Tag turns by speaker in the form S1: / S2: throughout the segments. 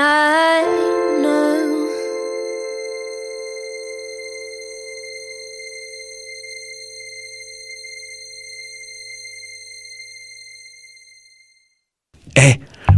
S1: night.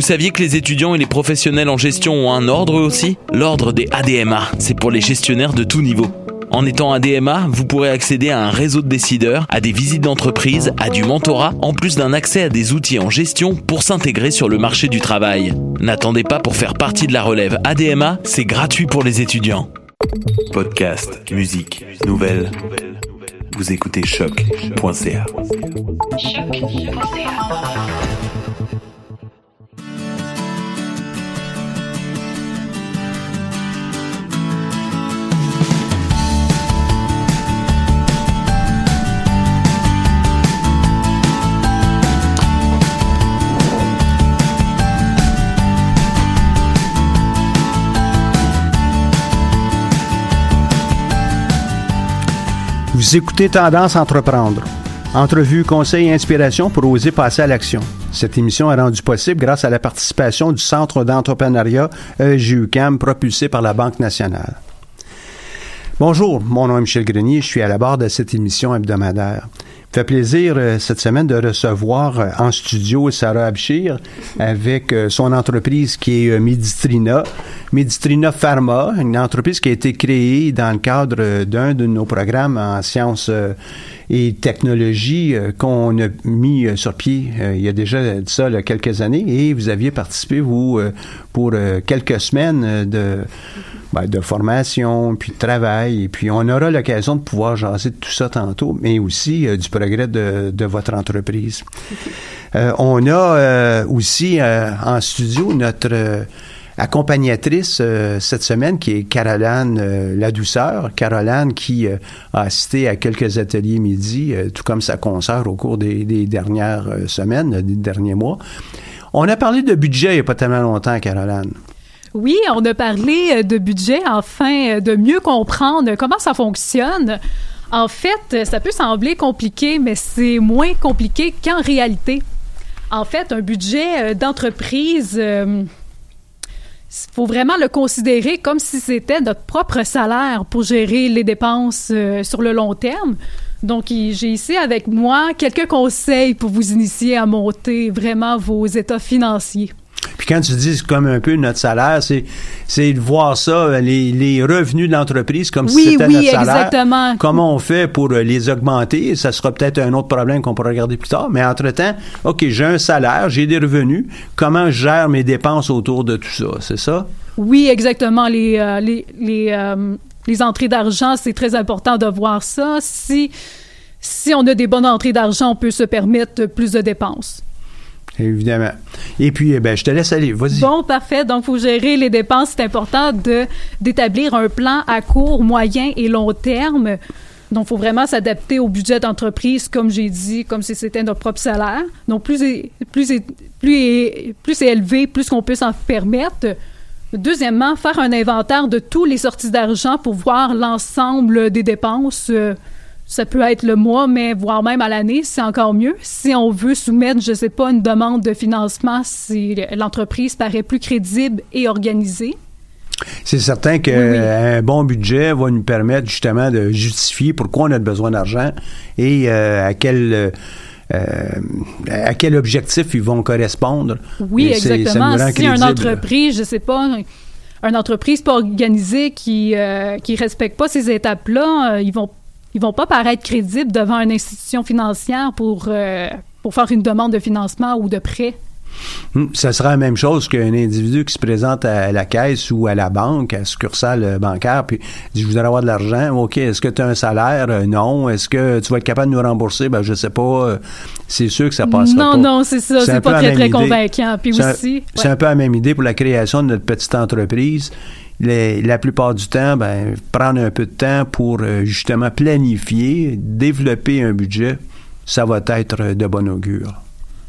S1: Vous saviez que les étudiants et les professionnels en gestion ont un ordre aussi? L'ordre des ADMA, c'est pour les gestionnaires de tout niveau. En étant ADMA, vous pourrez accéder à un réseau de décideurs, à des visites d'entreprise, à du mentorat, en plus d'un accès à des outils en gestion pour s'intégrer sur le marché du travail. N'attendez pas pour faire partie de la relève ADMA, c'est gratuit pour les étudiants.
S2: Podcast, musique, nouvelles. Vous écoutez choc.ca.
S3: Vous écoutez Tendance Entreprendre. Entrevue, conseils et inspiration pour oser passer à l'action. Cette émission est rendue possible grâce à la participation du Centre d'entrepreneuriat E EJUCAM propulsé par la Banque nationale. Bonjour, mon nom est Michel Grenier, je suis à la barre de cette émission hebdomadaire. Fait plaisir euh, cette semaine de recevoir euh, en studio Sarah Abshir avec euh, son entreprise qui est euh, Medistrina. Medistrina Pharma, une entreprise qui a été créée dans le cadre euh, d'un de nos programmes en sciences euh, et technologies euh, qu'on a mis euh, sur pied euh, il y a déjà de ça là, quelques années et vous aviez participé, vous, euh, pour euh, quelques semaines de, ben, de formation, puis de travail, et puis on aura l'occasion de pouvoir jaser de tout ça tantôt, mais aussi euh, du progrès de, de votre entreprise. Euh, on a euh, aussi euh, en studio notre euh, accompagnatrice euh, cette semaine qui est Caroline euh, Ladouceur. Caroline qui euh, a assisté à quelques ateliers midi, euh, tout comme sa consoeur au cours des, des dernières semaines, des derniers mois. On a parlé de budget il n'y a pas tellement longtemps, Caroline.
S4: Oui, on a parlé de budget afin de mieux comprendre comment ça fonctionne. En fait, ça peut sembler compliqué, mais c'est moins compliqué qu'en réalité. En fait, un budget d'entreprise, il faut vraiment le considérer comme si c'était notre propre salaire pour gérer les dépenses euh, sur le long terme. Donc, j'ai ici avec moi quelques conseils pour vous initier à monter vraiment vos états financiers.
S3: Puis quand tu dis comme un peu notre salaire, c'est c'est de voir ça, les, les revenus de l'entreprise comme si c'était
S4: oui,
S3: notre salaire.
S4: exactement.
S3: Comment on fait pour euh, les augmenter? Ça sera peut-être un autre problème qu'on pourra regarder plus tard. Mais entre-temps, OK, j'ai un salaire, j'ai des revenus. Comment je gère mes dépenses autour de tout ça? C'est ça?
S4: Oui, exactement. Les, euh, les, les, euh, les entrées d'argent, c'est très important de voir ça. Si, si on a des bonnes entrées d'argent, on peut se permettre plus de dépenses.
S3: Évidemment. Et puis, eh ben, je te laisse aller. Vas-y.
S4: Bon, parfait. Donc, faut gérer les dépenses. C'est important de d'établir un plan à court, moyen et long terme. Donc, il faut vraiment s'adapter au budget d'entreprise, comme j'ai dit, comme si c'était notre propre salaire. Donc, plus plus plus est- plus c'est élevé, plus qu'on peut s'en permettre. Deuxièmement, faire un inventaire de tous les sorties d'argent pour voir l'ensemble des dépenses. Euh, ça peut être le mois, mais voire même à l'année, c'est encore mieux. Si on veut soumettre, je sais pas, une demande de financement, si l'entreprise paraît plus crédible et organisée.
S3: C'est certain qu'un bon budget va nous permettre justement de justifier pourquoi on a besoin d'argent et euh, à quel euh, euh, à quel objectif ils vont correspondre.
S4: Oui,
S3: Et ça
S4: exactement.
S3: rend
S4: Si une entreprise, je sais pas, une entreprise pas organisée qui euh, qui respecte pas ces étapes-là, euh, ils vont ils vont pas paraître crédibles devant une institution financière pour euh, pour faire une demande de financement ou de prêt.
S3: Hum, Ça sera la même chose qu'un individu qui se présente à la caisse ou à la banque, à la succursale bancaire, puis dit Je voudrais avoir de l'argent. OK, est-ce que tu as un salaire? Euh, Non. Est-ce que tu vas être capable de nous rembourser? Ben, je sais pas. Euh, C'est sûr que ça passera
S4: non,
S3: pas.
S4: non, c'est ça, c'est pas très
S3: même
S4: très
S3: idée.
S4: convaincant. Puis aussi,
S3: C'est un peu la même idée pour la création de notre petite entreprise. Les- la plupart du temps, ben, prendre un peu de temps pour euh, justement planifier, développer un budget, ça va être de bon augure.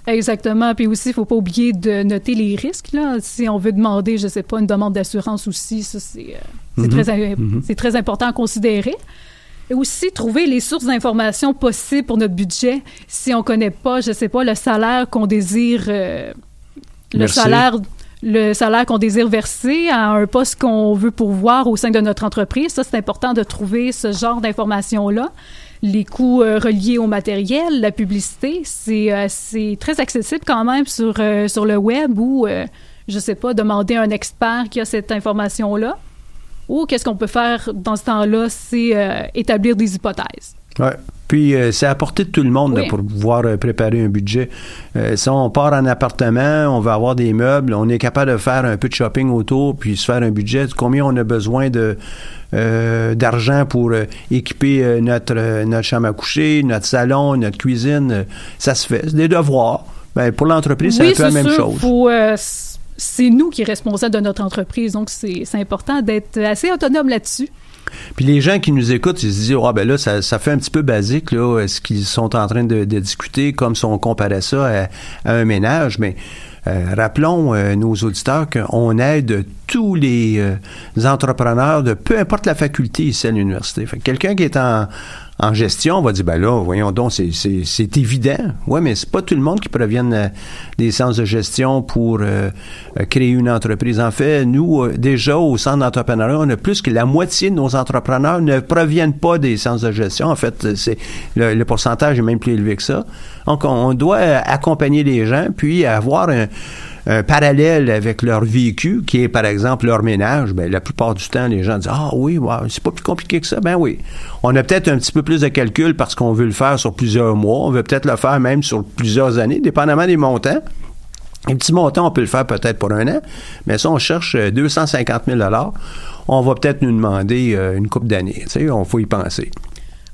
S4: Exactement. Puis aussi, il faut pas oublier de noter les risques. Là. Si on veut demander, je sais pas, une demande d'assurance aussi, ça, c'est euh,
S3: Mhm.
S4: très,
S3: Mhm.
S4: c'est très important à considérer. Et aussi, trouver les sources d'informations possibles pour notre budget. Si on connaît pas, je sais pas, le salaire qu'on désire, euh, le salaire le salaire qu'on désire verser à un poste qu'on veut pourvoir au sein de notre entreprise. Ça, c'est important de trouver ce genre d'informations-là. Les coûts euh, reliés au matériel, la publicité, c'est euh, très accessible quand même sur, euh, sur le web ou, euh, je sais pas, demander à un expert qui a cette information-là. Ou qu'est-ce qu'on peut faire dans ce temps-là, c'est euh, établir des hypothèses.
S3: Puis euh, c'est à portée de tout le monde là, pour pouvoir euh, préparer un budget. Euh, si on part en appartement, on veut avoir des meubles, on est capable de faire un peu de shopping autour, puis se faire un budget. Combien on a besoin de euh, d'argent pour équiper notre notre chambre à coucher, notre salon, notre cuisine, ça se fait. C'est des devoirs. Ben, pour l'entreprise, c'est un peu la même
S4: sûr,
S3: chose.
S4: faut, c'est nous qui sommes responsables de notre entreprise, donc c'est important d'être assez autonome là-dessus.
S3: Puis les gens qui nous écoutent, ils se disent ah ben là ça, ça fait un petit peu basique là, ce qu'ils sont en train de, discuter comme si on comparait ça à, à un ménage, mais euh, rappelons euh, nos auditeurs qu'on aide tous les euh, entrepreneurs de peu importe la faculté ici à l'université. Fait que quelqu'un qui est en, en gestion va dire ben là, voyons donc, c'est, évident. Ouais, mais c'est pas tout le monde qui proviennent euh, des sciences de gestion pour euh, euh, créer une entreprise. En fait, nous, euh, déjà au centre d'entrepreneuriat, on a plus que la moitié de nos entrepreneurs ne proviennent pas des sciences de gestion. En fait, c'est le, le pourcentage est même plus élevé que ça. Donc, on, on doit accompagner les gens, puis avoir un, un parallèle avec leur vécu, qui est par exemple leur ménage, ben, la plupart du temps, les gens disent Ah oui, c'est pas plus compliqué que ça. Ben oui. On a peut-être un petit peu plus de calcul parce qu'on veut le faire sur plusieurs mois. On veut peut-être le faire même sur plusieurs années, dépendamment des montants. Un petit montant, on peut le faire peut-être pour un an, mais ça, on cherche euh, 250 000 on va peut-être nous demander euh, une coupe d'années. Tu sais, on faut y penser.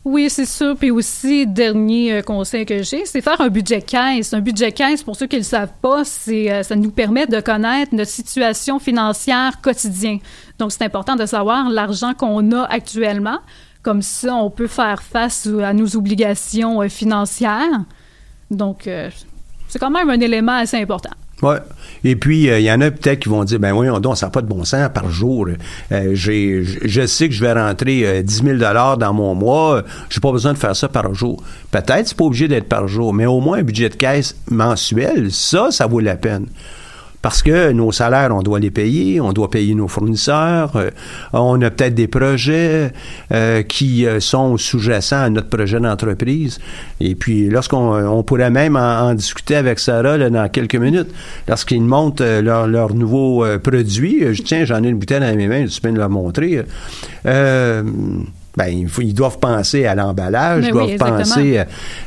S4: Oui, c'est sûr. Puis aussi, dernier euh, conseil que j'ai, c'est faire un budget caisse. Un budget caisse, pour ceux qui ne le savent pas, c'est euh, ça nous permet de connaître notre situation financière quotidienne. Donc, c'est important de savoir l'argent qu'on a actuellement. Comme ça, on peut faire face à nos obligations euh, financières. Donc, c'est quand même un élément assez important.
S3: Ouais. Et puis, euh, il y en a peut-être qui vont dire, ben voyons donc, ça n'a pas de bon sens par jour. Euh, j'ai, je- je sais que je vais rentrer euh, 10 000 dans mon mois. J'ai pas besoin de faire ça par jour. Peut-être, c'est pas obligé d'être par jour, mais au moins un budget de caisse mensuel, ça, ça vaut la peine. Parce que nos salaires, on doit les payer, on doit payer nos fournisseurs, euh, on a peut-être des projets euh, qui euh, sont sous-jacents à notre projet d'entreprise. Et puis, lorsqu'on on pourrait même en, discuter avec Sarah là, dans quelques minutes, lorsqu'ils montent euh, leur, leur nouveau euh, produit, euh, je tiens, j'en ai une bouteille dans mes mains, tu peux me la montrer. Ben, il faut- ils doivent penser à l'emballage,
S4: Mais
S3: ils doivent penser euh,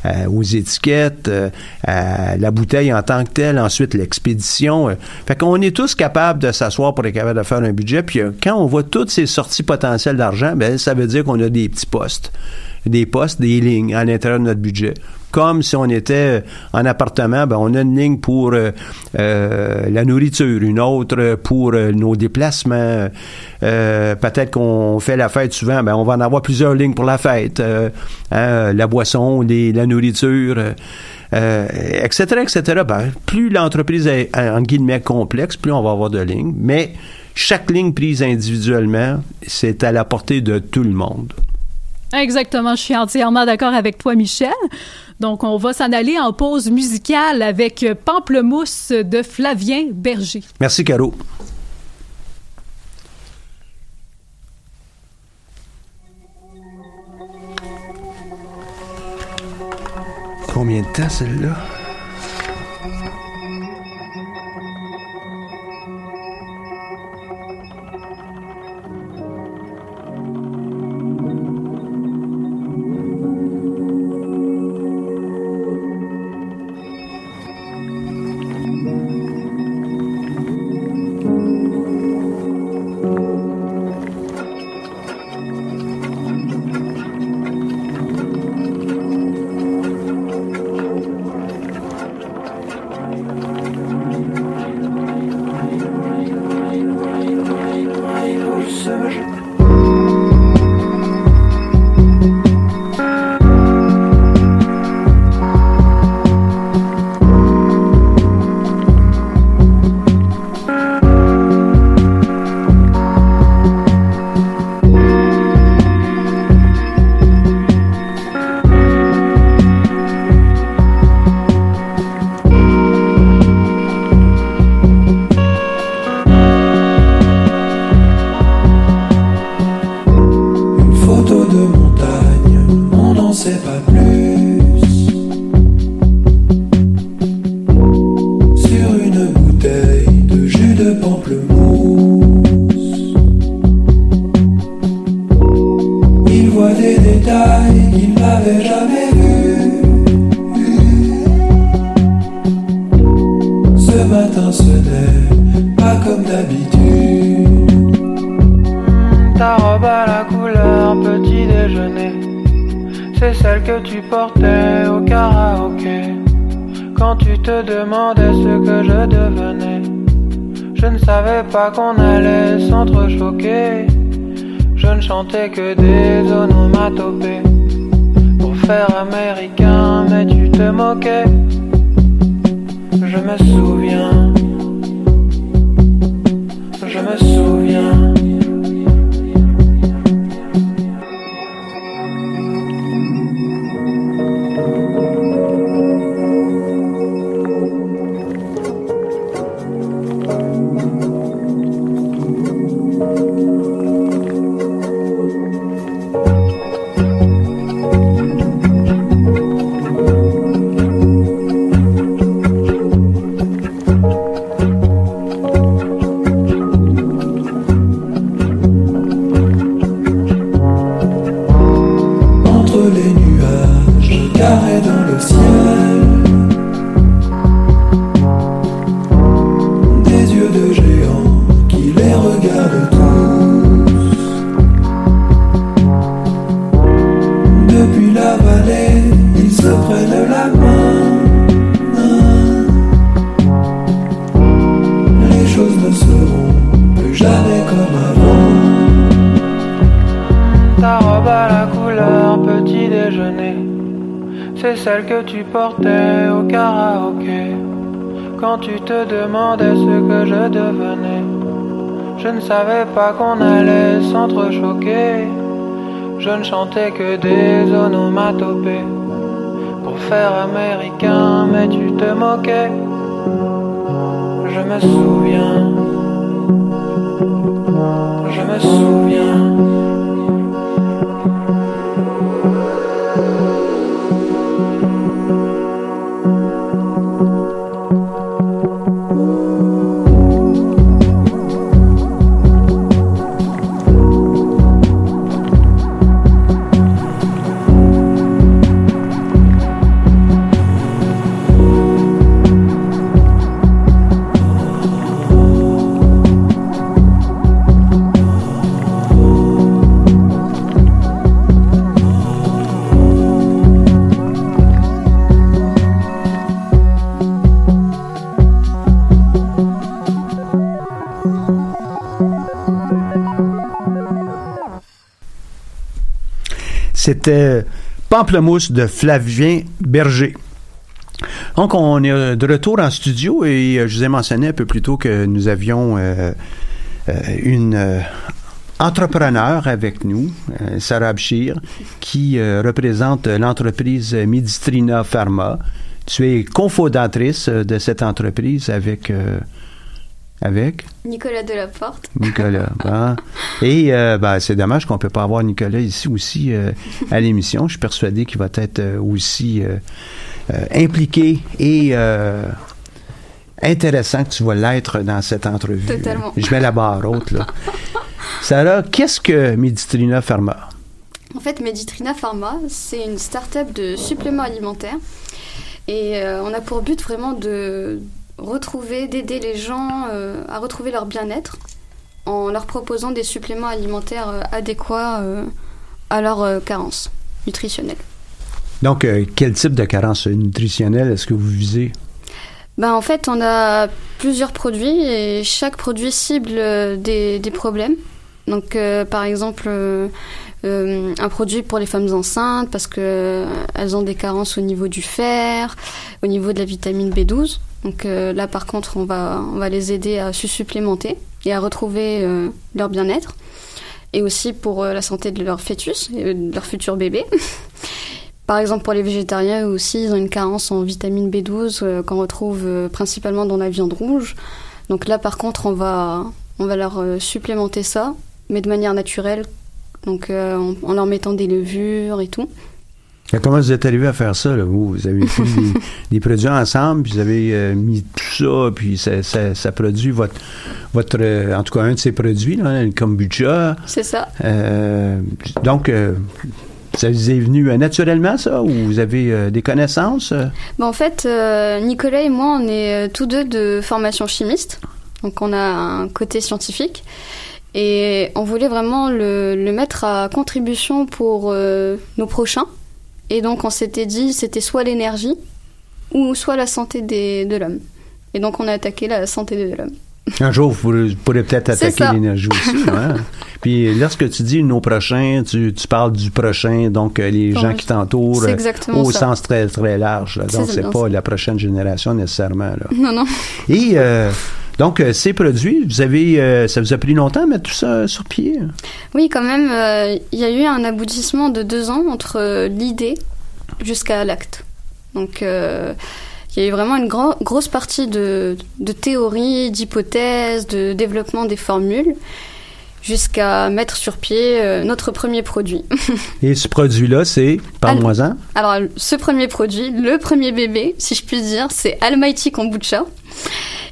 S3: euh, aux étiquettes, euh, à la bouteille en tant que telle, ensuite l'expédition. Fait qu'on est tous capables de s'asseoir pour être capable de faire un budget. Puis quand on voit toutes ces sorties potentielles d'argent, ben ça veut dire qu'on a des petits postes, des postes, des lignes à l'intérieur de notre budget. Comme si on était en appartement, ben on a une ligne pour euh, euh, la nourriture, une autre pour euh, nos déplacements. Euh, peut-être qu'on fait la fête souvent, ben on va en avoir plusieurs lignes pour la fête. Euh, hein, la boisson, les- la nourriture. euh, etc., etc. Ben, plus l'entreprise est, en guillemets, complexe, plus on va avoir de lignes. Mais chaque ligne prise individuellement, c'est à la portée de tout le monde.
S4: Exactement, je suis entièrement d'accord avec toi, Michel. Donc, on va s'en aller en pause musicale avec Pamplemousse de Flavien Berger.
S3: Merci, Caro. Combien de temps, celle-là?
S5: Savais pas qu'on allait s'entrechoquer. Je ne chantais que des onomatopées Pour faire américain mais tu te moquais. Je me souviens. Je me souviens
S3: C'était Pamplemousse de Flavien Berger. Donc, on est euh, de retour en studio et euh, je vous ai mentionné un peu plus tôt que nous avions euh, une entrepreneur avec nous, Sarah Abshir, qui représente l'entreprise Medistrina Pharma. Tu es cofondatrice de cette entreprise avec... avec?
S6: Nicolas Delaporte.
S3: Nicolas. Et euh, ben, c'est dommage qu'on ne peut pas avoir Nicolas ici aussi euh, à l'émission. Je suis persuadé qu'il va être euh, aussi euh, impliqué et intéressant que tu vas l'être dans cette entrevue.
S6: Totalement.
S3: Je mets la barre haute. Là. Sarah, qu'est-ce que Medistrina Pharma?
S6: En fait, Meditrina Pharma, c'est une start-up de suppléments alimentaires. Et on a pour but vraiment de retrouver, d'aider les gens euh, à retrouver leur bien-être en leur proposant des suppléments alimentaires euh, adéquats euh, à leurs euh, carences nutritionnelles.
S3: Donc, quel type de carence nutritionnelle est-ce que vous visez?
S6: Ben, en fait, on a plusieurs produits et chaque produit cible des, des problèmes. Donc, euh, par exemple, euh, euh, un produit pour les femmes enceintes parce que euh, elles ont des carences au niveau du fer, au niveau de la vitamine B12. Donc euh, là, par contre, on va, on va les aider à se supplémenter et à retrouver leur bien-être. Et aussi pour la santé de leur fœtus et de leur futur bébé. Par exemple, pour les végétariens aussi, ils ont une carence en vitamine B12 euh, qu'on retrouve principalement dans la viande rouge. Donc là, par contre, on va, on va leur supplémenter ça, mais de manière naturelle, donc euh, en, en leur mettant des levures et tout.
S3: Et Comment vous êtes arrivé à faire ça, là, vous? Vous avez pris des, des produits ensemble, puis vous avez euh, mis tout ça, puis ça, ça, ça produit votre, votre euh, en tout cas, un de ces produits, là, le kombucha.
S6: C'est ça.
S3: Donc, ça vous est venu euh, naturellement, ça, ou vous avez euh, des connaissances? euh?
S6: Bon, en fait, Nicolas et moi, on est tous deux de formation chimiste. Donc on a un côté scientifique. Et on voulait vraiment le, le mettre à contribution pour euh, nos prochains. Et donc on s'était dit, c'était soit l'énergie ou soit la santé des- de l'homme. Et donc on a attaqué la santé de l'homme.
S3: Un jour, vous pourrez- peut-être attaquer l'énergie aussi. hein? Puis lorsque tu dis nos prochains, tu, tu parles du prochain, donc euh, les gens qui t'entourent au
S6: ça.
S3: sens très, très large. là. Donc, c'est pas
S6: ça.
S3: la prochaine génération nécessairement. Là.
S6: Non, non.
S3: Et euh, donc, euh, ces produits, vous avez, euh, ça vous a pris longtemps à mettre tout ça sur pied?
S6: Oui, quand même, euh, il y a eu un aboutissement de deux ans entre euh, l'idée jusqu'à l'acte. Donc, il y a eu vraiment une gro- grosse partie de, de théorie, d'hypothèses, de développement des formules, jusqu'à mettre sur pied euh, notre premier produit.
S3: Et ce produit-là, c'est, parle-moi-en.
S6: Alors, ce premier produit, le premier bébé, si je puis dire, c'est Almighty Kombucha.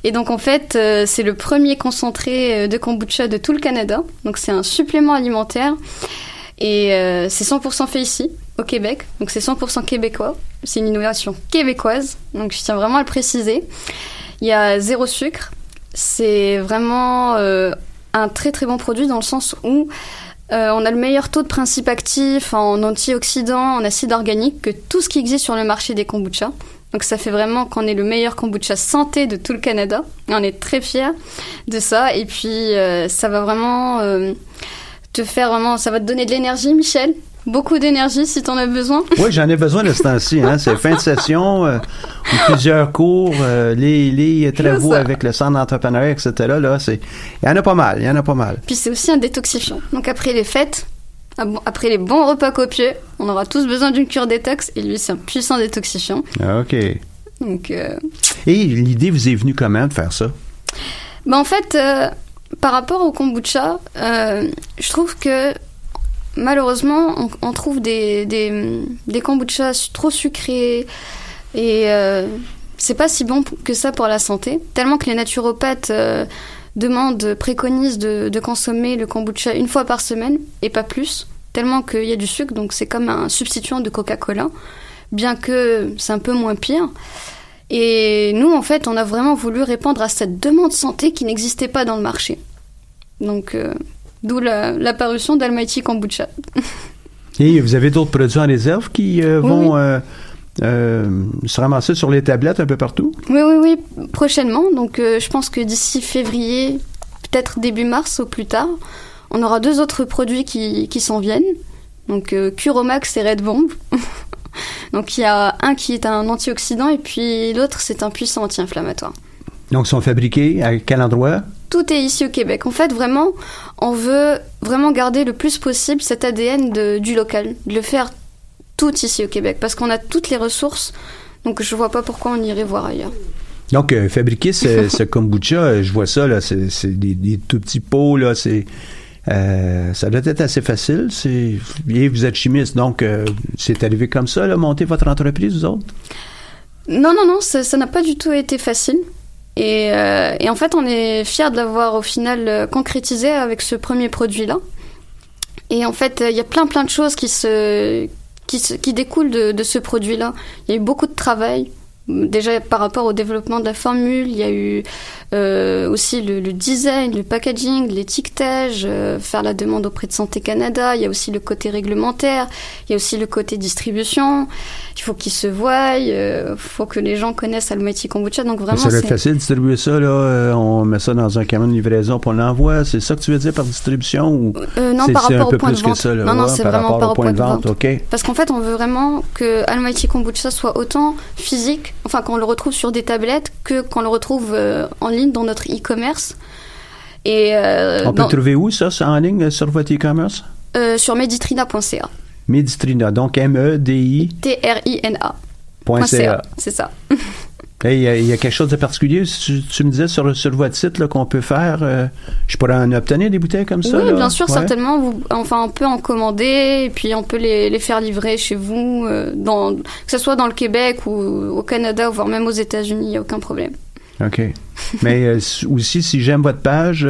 S6: Et donc, en fait, euh, c'est le premier concentré euh, de kombucha de tout le Canada. Donc, c'est un supplément alimentaire. Et euh, c'est 100% fait ici, au Québec. Donc, c'est 100% québécois. C'est une innovation québécoise. Donc, je tiens vraiment à le préciser. Il y a zéro sucre. C'est vraiment un très très bon produit dans le sens où euh, on a le meilleur taux de principes actifs en antioxydants, en acides organiques que tout ce qui existe sur le marché des kombucha. Donc ça fait vraiment qu'on est le meilleur kombucha santé de tout le Canada. On est très fiers de ça. Et puis euh, ça va vraiment euh, te faire vraiment, ça va te donner de l'énergie, Michel. Beaucoup d'énergie si t'en as besoin.
S3: Oui, j'en ai besoin de ce temps-ci. Hein. C'est fin de session, euh, ou plusieurs cours, euh, les, les travaux
S6: ça.
S3: avec le centre d'entrepreneuriat, etc. Là, c'est, il y en a pas mal, il y en a pas mal.
S6: Puis c'est aussi un détoxifiant. Donc après les fêtes, après les bons repas copieux, on aura tous besoin d'une cure détox. Et lui, c'est un puissant détoxifiant.
S3: Ah, OK. Et
S6: Donc euh,
S3: l'idée vous est venue comment de faire ça?
S6: Bah en fait, euh, par rapport au kombucha, euh, je trouve que malheureusement, on, trouve des, des, des kombuchas trop sucrés et euh, c'est pas si bon que ça pour la santé. Tellement que les naturopathes euh, demandent, préconisent de, de consommer le kombucha une fois par semaine et pas plus. Tellement qu'il y a du sucre, donc c'est comme un substituant de Coca-Cola, bien que c'est un peu moins pire. Et nous, en fait, on a vraiment voulu répondre à cette demande santé qui n'existait pas dans le marché. Donc, euh, d'où la- l'apparition d'Almighty Kombucha.
S3: Et vous avez d'autres produits en réserve qui euh,
S6: Oui,
S3: vont
S6: oui.
S3: euh, euh, se ramasser sur les tablettes un peu partout?
S6: Oui, oui, oui, prochainement. Donc, je pense que d'ici février, peut-être début mars au plus tard, on aura deux autres produits qui, qui s'en viennent. Donc Curomax et Red Bomb. Donc il y a un qui est un antioxydant et puis l'autre c'est un puissant anti-inflammatoire.
S3: Donc, ils sont fabriqués à quel endroit?
S6: Tout est ici au Québec. En fait, vraiment, on veut vraiment garder le plus possible cet ADN de- du local, de le faire tout ici au Québec, parce qu'on a toutes les ressources. Donc je vois pas pourquoi on irait voir ailleurs.
S3: Donc, euh, fabriquer ce, ce kombucha, euh, je vois ça, là, c'est des, des tout petits pots, là, c'est... euh, ça doit être assez facile. C'est, et vous êtes chimiste, donc c'est arrivé comme ça, là, monter votre entreprise, vous autres?
S6: Non, non, non, ça n'a pas du tout été facile. Et, euh, et en fait, on est fiers de l'avoir au final euh, concrétisé avec ce premier produit-là. Et en fait, euh, il y a plein, plein de choses qui, se, qui, se- qui découlent de, de ce produit-là. Il y a eu beaucoup de travail. Déjà par rapport au développement de la formule, il y a eu euh, aussi le, le design, le packaging, l'étiquetage, euh, faire la demande auprès de Santé Canada. Il y a aussi le côté réglementaire, il y a aussi le côté distribution. Il faut qu'ils se voient, il faut que les gens connaissent Almighty Kombucha. Donc vraiment,
S3: ça être
S6: c'est-
S3: facile de distribuer ça, là. euh, on met ça dans un camion de livraison pour l'envoi. C'est ça que tu veux dire par distribution ou
S6: Euh, non,
S3: c'est,
S6: par rapport
S3: un peu
S6: au point
S3: plus
S6: de vente.
S3: que ça, là,
S6: non, non, c'est
S3: par
S6: vraiment
S3: rapport
S6: par
S3: au point de vente.
S6: Parce qu'en fait, on veut vraiment que Almighty Kombucha soit autant physique, enfin qu'on le retrouve sur des tablettes, que qu'on le retrouve euh, en ligne dans notre e-commerce. Et euh,
S3: on peut
S6: dans-
S3: trouver où, ça, ça, en ligne, sur votre e-commerce?
S6: euh, sur meditrina.ca.
S3: Medistrina, donc M-E-D-I.
S6: T-R-I-N-A. C'est ça.
S3: Hey, Il y, a- il y a quelque chose de particulier, tu, tu me disais sur, sur votre site qu'on peut faire. euh, je pourrais en obtenir des bouteilles comme ça?
S6: oui,
S3: là?
S6: bien sûr,
S3: Ouais.
S6: certainement. Vous, enfin, on peut en commander et puis on peut les, les faire livrer chez vous, euh, dans, que ce soit dans le Québec ou au Canada, voire même aux États-Unis, il n'y a aucun problème.
S3: OK. Mais euh, aussi, si j'aime votre page,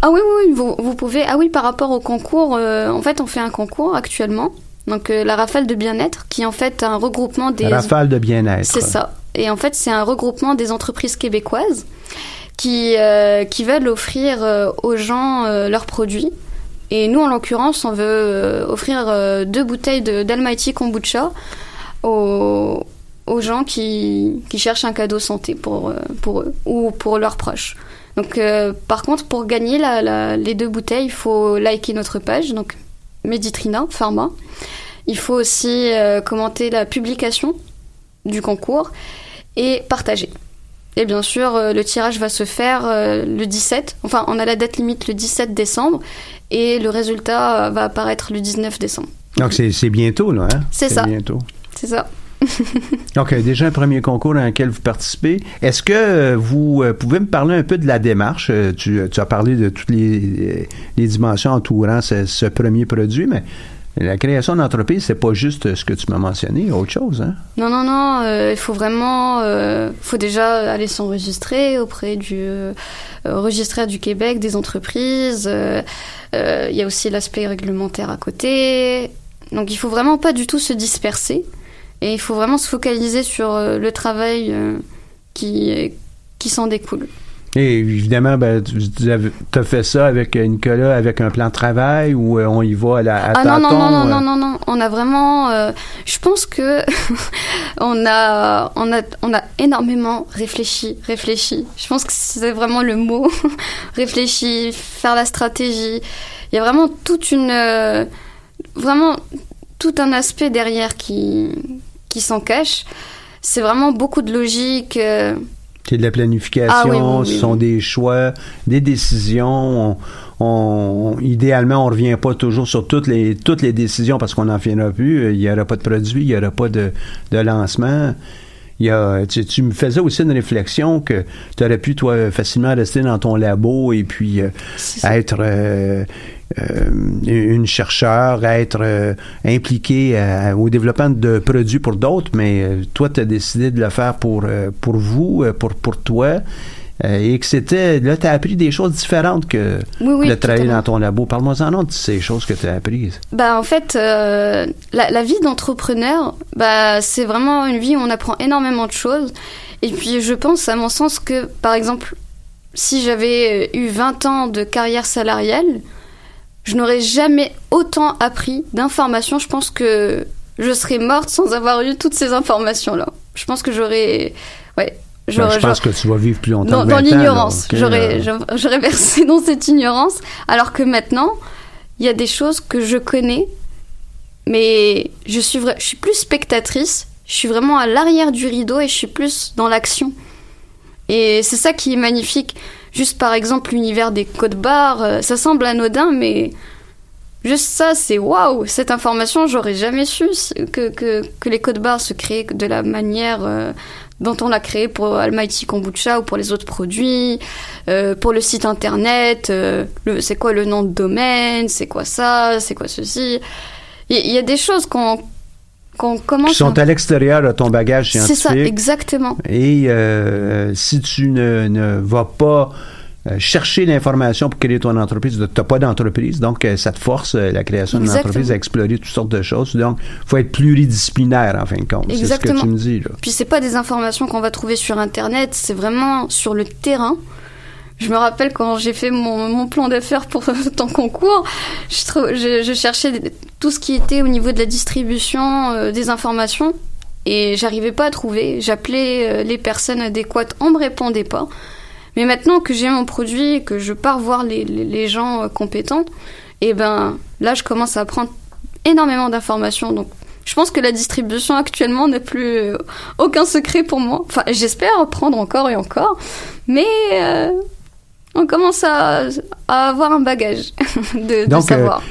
S6: Ah oui, oui, oui, vous, vous pouvez. Ah oui, par rapport au concours, en fait, on fait un concours actuellement. Donc, euh, la rafale de bien-être, qui est en fait un regroupement des.
S3: rafale de bien-être.
S6: C'est ça. Et en fait, c'est un regroupement des entreprises québécoises qui, euh, qui veulent offrir euh, aux gens euh, leurs produits. Et nous, en l'occurrence, on veut offrir deux bouteilles d'Almighty Kombucha aux, aux gens qui, qui cherchent un cadeau santé pour, pour eux ou pour leurs proches. Donc, par contre, pour gagner les deux bouteilles, il faut liker notre page, donc Meditrina Pharma. Il faut aussi commenter la publication du concours et partager. Et bien sûr, euh, le tirage va se faire euh, le 17. Enfin, on a la date limite le 17 décembre et le résultat euh, va apparaître le 19 décembre.
S3: Donc, c'est, c'est bientôt, là. Hein?
S6: C'est ça.
S3: bientôt.
S6: C'est ça.
S3: Donc, déjà un premier concours dans lequel vous participez. Est-ce que vous pouvez me parler un peu de la démarche? Tu, tu as parlé de toutes les, les dimensions entourant ce, ce premier produit, mais la création d'entreprise, c'est pas juste ce que tu m'as mentionné, autre chose, hein?
S6: Non, non, non, euh, il faut vraiment, euh, faut déjà aller s'enregistrer auprès du euh, registraire du Québec, des entreprises. euh, Il y a aussi l'aspect réglementaire à côté. Donc il faut vraiment pas du tout se disperser et il faut vraiment se focaliser sur le travail qui, qui s'en découle.
S3: Et évidemment, ben, tu as fait ça avec euh, Nicolas, avec un plan de travail ou euh, on y va à la à
S6: Ah non, non, non, non,
S3: euh?
S6: non, non, non. On a vraiment. euh, je pense que on, a, on, a, on a énormément réfléchi, réfléchi. Je pense que c'est vraiment le mot. réfléchi, faire la stratégie. Il y a vraiment toute une. euh, vraiment tout un aspect derrière qui, qui s'en cache. C'est vraiment beaucoup de logique. euh,
S3: C'est de la planification,
S6: Ah oui, oui, oui,
S3: ce sont des choix, des décisions. On, on- idéalement, on revient pas toujours sur toutes les toutes les décisions parce qu'on n'en finira plus. Il n'y aura pas de produit, il n'y aura pas de, de lancement. Il y a, tu, tu me faisais aussi une réflexion que tu aurais pu, toi, facilement rester dans ton labo et puis euh, être euh, une chercheur, être euh, impliqué à- au développement de produits pour d'autres, mais euh, toi, tu as décidé de le faire pour, euh, pour vous, euh, pour, pour toi. euh, et que c'était. Là, tu as appris des choses différentes que
S6: Oui, oui,
S3: de travailler dans ton labo. Parle-moi-en de ces choses que tu as apprises.
S6: Bah en fait, euh, la, la vie d'entrepreneur, bah c'est vraiment une vie où on apprend énormément de choses. Et puis je pense, à mon sens, que par exemple, si j'avais euh, eu 20 ans de carrière salariale, je n'aurais jamais autant appris d'informations. Je pense que je serais morte sans avoir eu toutes ces informations-là. Je pense que j'aurais, ouais,
S3: Ben, je pense que tu vas vivre plus longtemps
S6: dans, dans
S3: 20 ans, là,
S6: l'ignorance. J'aurais,
S3: euh,
S6: j'aurais- j'aurais versé dans cette ignorance, alors que maintenant, il y a des choses que je connais mais je suis, je suis plus spectatrice. Je suis vraiment à l'arrière du rideau et je suis plus dans l'action. Et c'est ça qui est magnifique. Juste par exemple, l'univers des codes barres, euh, ça semble anodin, mais juste ça, c'est waouh! Cette information, j'aurais jamais su que, que, que les codes barres se créent de la manière euh, dont on l'a créé pour Almighty Kombucha ou pour les autres produits, euh, pour le site internet, c'est quoi le nom de domaine, c'est quoi ça, c'est quoi ceci. Il y a des choses qu'on qu'on commence
S3: Qui sont à l'extérieur de ton bagage
S6: C'est
S3: scientifique.
S6: ça, exactement.
S3: Et euh, si tu ne, ne vas pas euh, chercher l'information pour créer ton entreprise, tu n'as pas d'entreprise, donc euh, ça te force, la création d'une entreprise, à explorer toutes sortes de choses. Donc, il faut être pluridisciplinaire, en fin de compte. C'est ce que
S6: Exactement.
S3: tu me dis, là.
S6: Puis c'est pas des informations qu'on va trouver sur internet, c'est vraiment sur le terrain. Je me rappelle quand j'ai fait mon, plan d'affaires pour ton concours, je, cherchais tout ce qui était au niveau de la distribution euh, des informations et j'arrivais pas à trouver. J'appelais euh, les personnes adéquates, on me répondait pas. Mais maintenant que j'ai mon produit et que je pars voir les, gens euh, compétents, et ben là je commence à apprendre énormément d'informations. Donc je pense que la distribution actuellement n'a plus aucun secret pour moi. Enfin, j'espère prendre encore et encore, mais euh, on commence à, à avoir un bagage de, de
S3: Donc, euh,
S6: savoir.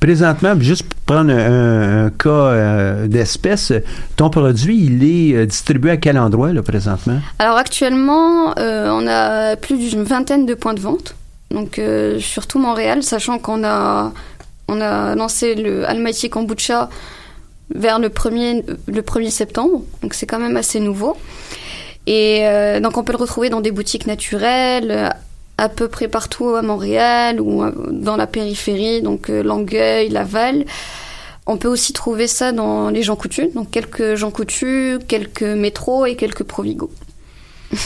S3: présentement, juste pour prendre un, un cas euh, d'espèce, ton produit, il est euh, distribué à quel endroit, là, présentement?
S6: Alors actuellement, on a plus d'une vingtaine de points de vente, donc surtout Montréal, sachant qu'on a on a lancé le Almighty Kombucha vers le 1er, le 1er septembre, donc c'est quand même assez nouveau. Et euh, donc on peut le retrouver dans des boutiques naturelles, à peu près partout à Montréal ou dans la périphérie, donc euh, Longueuil, Laval. On peut aussi trouver ça dans les Jean Coutu, donc quelques Jean Coutu, quelques métros et quelques Provigo.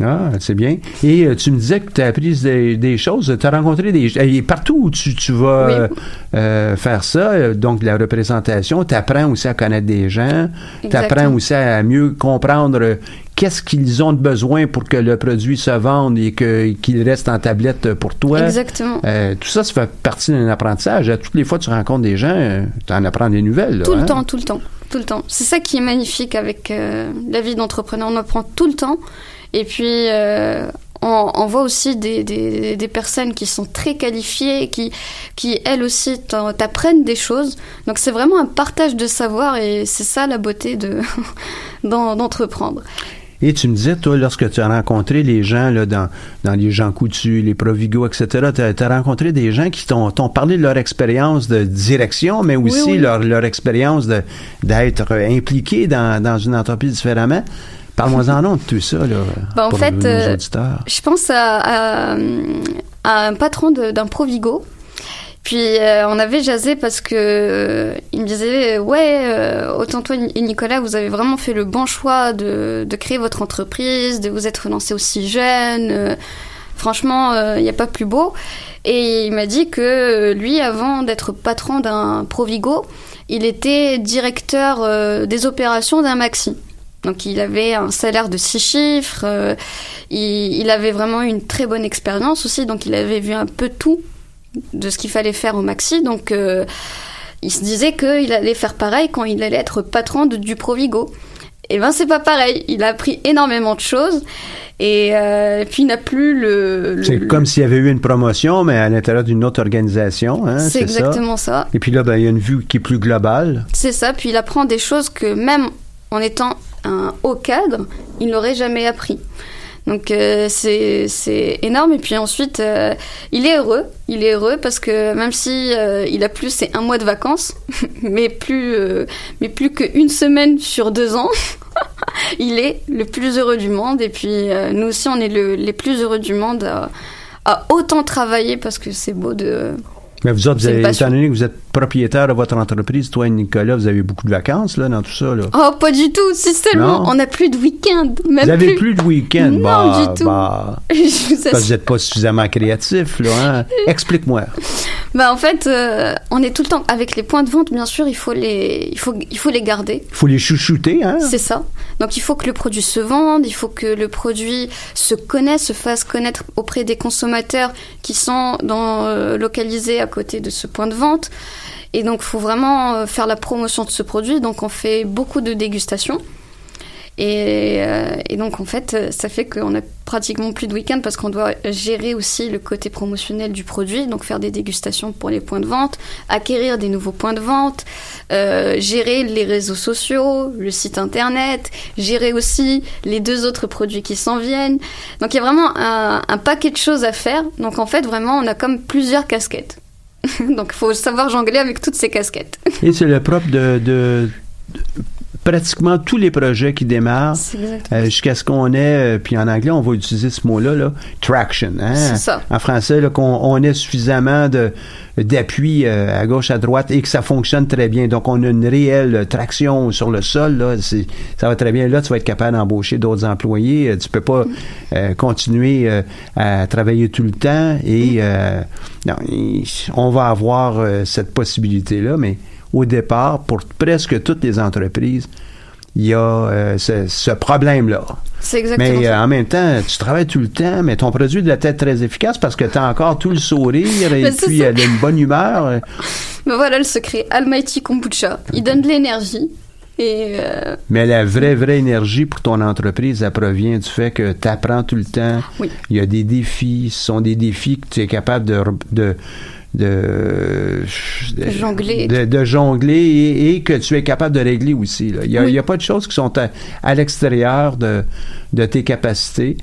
S3: Ah, c'est bien. Et euh, tu me disais que tu as appris des, des choses. Tu as rencontré des et partout où tu, tu vas
S6: Oui.
S3: euh, euh, faire ça, euh, donc de la représentation, tu apprends aussi à connaître des gens, tu apprends aussi à mieux comprendre qu'est-ce qu'ils ont de besoin pour que le produit se vende et que qu'il reste en tablette pour toi.
S6: Exactement.
S3: Euh, tout ça, ça fait partie d'un apprentissage. À Toutes les fois que tu rencontres des gens, tu en apprends des nouvelles. là,
S6: Tout
S3: hein?
S6: le temps, tout le temps, tout le temps. C'est ça qui est magnifique avec euh, la vie d'entrepreneur. On apprend tout le temps. Et puis, euh, on, on voit aussi des, des, des personnes qui sont très qualifiées, qui, qui elles aussi t'apprennent des choses. Donc, c'est vraiment un partage de savoir et c'est ça la beauté de d'en- d'entreprendre.
S3: Et tu me disais, toi, lorsque tu as rencontré les gens là, dans, dans les gens coutus, les Provigo, etc., tu as, rencontré des gens qui t'ont t'ont parlé de leur expérience de direction, mais aussi
S6: oui.
S3: leur, leur expérience de- d'être impliqué dans, dans une entreprise différemment. Parle-moi-en donc de tout ça, là,
S6: Bah, en fait,
S3: nos
S6: euh,
S3: auditeurs.
S6: Je pense à, à, à un patron d'un Provigo. Puis euh, on avait jasé parce que euh, il me disait ouais euh, autant toi et Nicolas vous avez vraiment fait le bon choix de, de créer votre entreprise de vous être lancé aussi jeune franchement il n'y a pas plus beau et il m'a dit que lui avant d'être patron d'un Provigo il était directeur des opérations d'un Maxi donc il avait un salaire de six chiffres, euh, il, il avait vraiment une très bonne expérience aussi, donc il avait vu un peu tout de ce qu'il fallait faire au maxi. Donc euh, il se disait qu'il allait faire pareil quand il allait être patron de, du Provigo. Et ben c'est pas pareil, il a appris énormément de choses et euh, puis il n'a plus le... le-
S3: C'est
S6: le-
S3: comme s'il y avait eu une promotion, mais à l'intérieur d'une autre organisation. Hein,
S6: C'est
S3: c'est ça?
S6: exactement ça.
S3: Et puis là, ben, il y a une vue qui est plus globale.
S6: C'est ça, puis il apprend des choses que même en étant un haut cadre, il n'aurait jamais appris. Donc euh, c'est énorme. Et puis ensuite euh, il est heureux, il est heureux parce que même si euh, il a plus c'est un mois de vacances, mais plus euh, mais plus qu'une semaine sur deux ans, il est le plus heureux du monde. Et puis nous aussi on est le- les plus heureux du monde à autant travailler parce que c'est beau de
S3: Mais vous autres, vous avez, étant donné que vous êtes propriétaire de votre entreprise, toi et Nicolas, vous avez beaucoup de vacances là, dans tout ça. Là.
S6: Oh, pas du tout. Si seulement
S3: Non?
S6: on n'a plus de week-end. Même
S3: vous avez
S6: plus.
S3: plus, de week-end?
S6: Non,
S3: bah,
S6: du tout.
S3: bah,
S6: Je vous
S3: parce n'êtes pas suffisamment créatif. Hein? Explique-moi.
S6: Bah, en fait, euh, on est tout le temps avec les points de vente. Bien sûr, il faut les, il faut, il faut les garder.
S3: Il faut les chouchouter. Hein?
S6: C'est ça. Donc il faut que le produit se vende, il faut que le produit se connaisse, se fasse connaître auprès des consommateurs qui sont dans, euh, localisés à côté de ce point de vente. Et donc, il faut vraiment euh, faire la promotion de ce produit. Donc, on fait beaucoup de dégustations. Et, euh, et donc, en fait, euh, ça fait qu'on a pratiquement plus de week-end parce qu'on doit gérer aussi le côté promotionnel du produit, donc faire des dégustations pour les points de vente, acquérir des nouveaux points de vente, gérer les réseaux sociaux, le site internet, gérer aussi les deux autres produits qui s'en viennent. Donc, il y a vraiment un paquet de choses à faire. Donc, en fait, vraiment, on a comme plusieurs casquettes. donc, il faut savoir jongler avec toutes ces casquettes.
S3: Et c'est le propre de, pratiquement tous les projets qui démarrent euh, jusqu'à ce qu'on ait, euh, puis en anglais, on va utiliser ce mot-là, là, traction. hein.
S6: C'est ça.
S3: En français, qu'on on ait suffisamment de d'appui euh, à gauche, à droite et que ça fonctionne très bien. Donc, on a une réelle traction sur le sol. Là, ça va très bien. Là, tu vas être capable d'embaucher d'autres employés. Euh, Tu peux pas euh, continuer euh, à travailler tout le temps et euh, non, on va avoir euh, cette possibilité-là, mais au départ, pour presque toutes les entreprises, il y a euh, ce, ce problème-là.
S6: C'est exactement
S3: Mais
S6: ça.
S3: euh, en même temps, tu travailles tout le temps, mais ton produit doit être très efficace parce que tu as encore tout le sourire et puis a une bonne humeur. Euh,
S6: Mais voilà le secret, Almighty Kombucha. Il donne de l'énergie. Et euh,
S3: Mais la vraie, vraie énergie pour ton entreprise, elle provient du fait que tu apprends tout le temps.
S6: Oui.
S3: Il y a des défis. Ce sont des défis que tu es capable de, de, de, de-
S6: Jongler.
S3: de, de jongler et, et que tu es capable de régler aussi. là. Il n'y a,
S6: Oui.
S3: pas de choses qui sont à, à l'extérieur de, de tes capacités.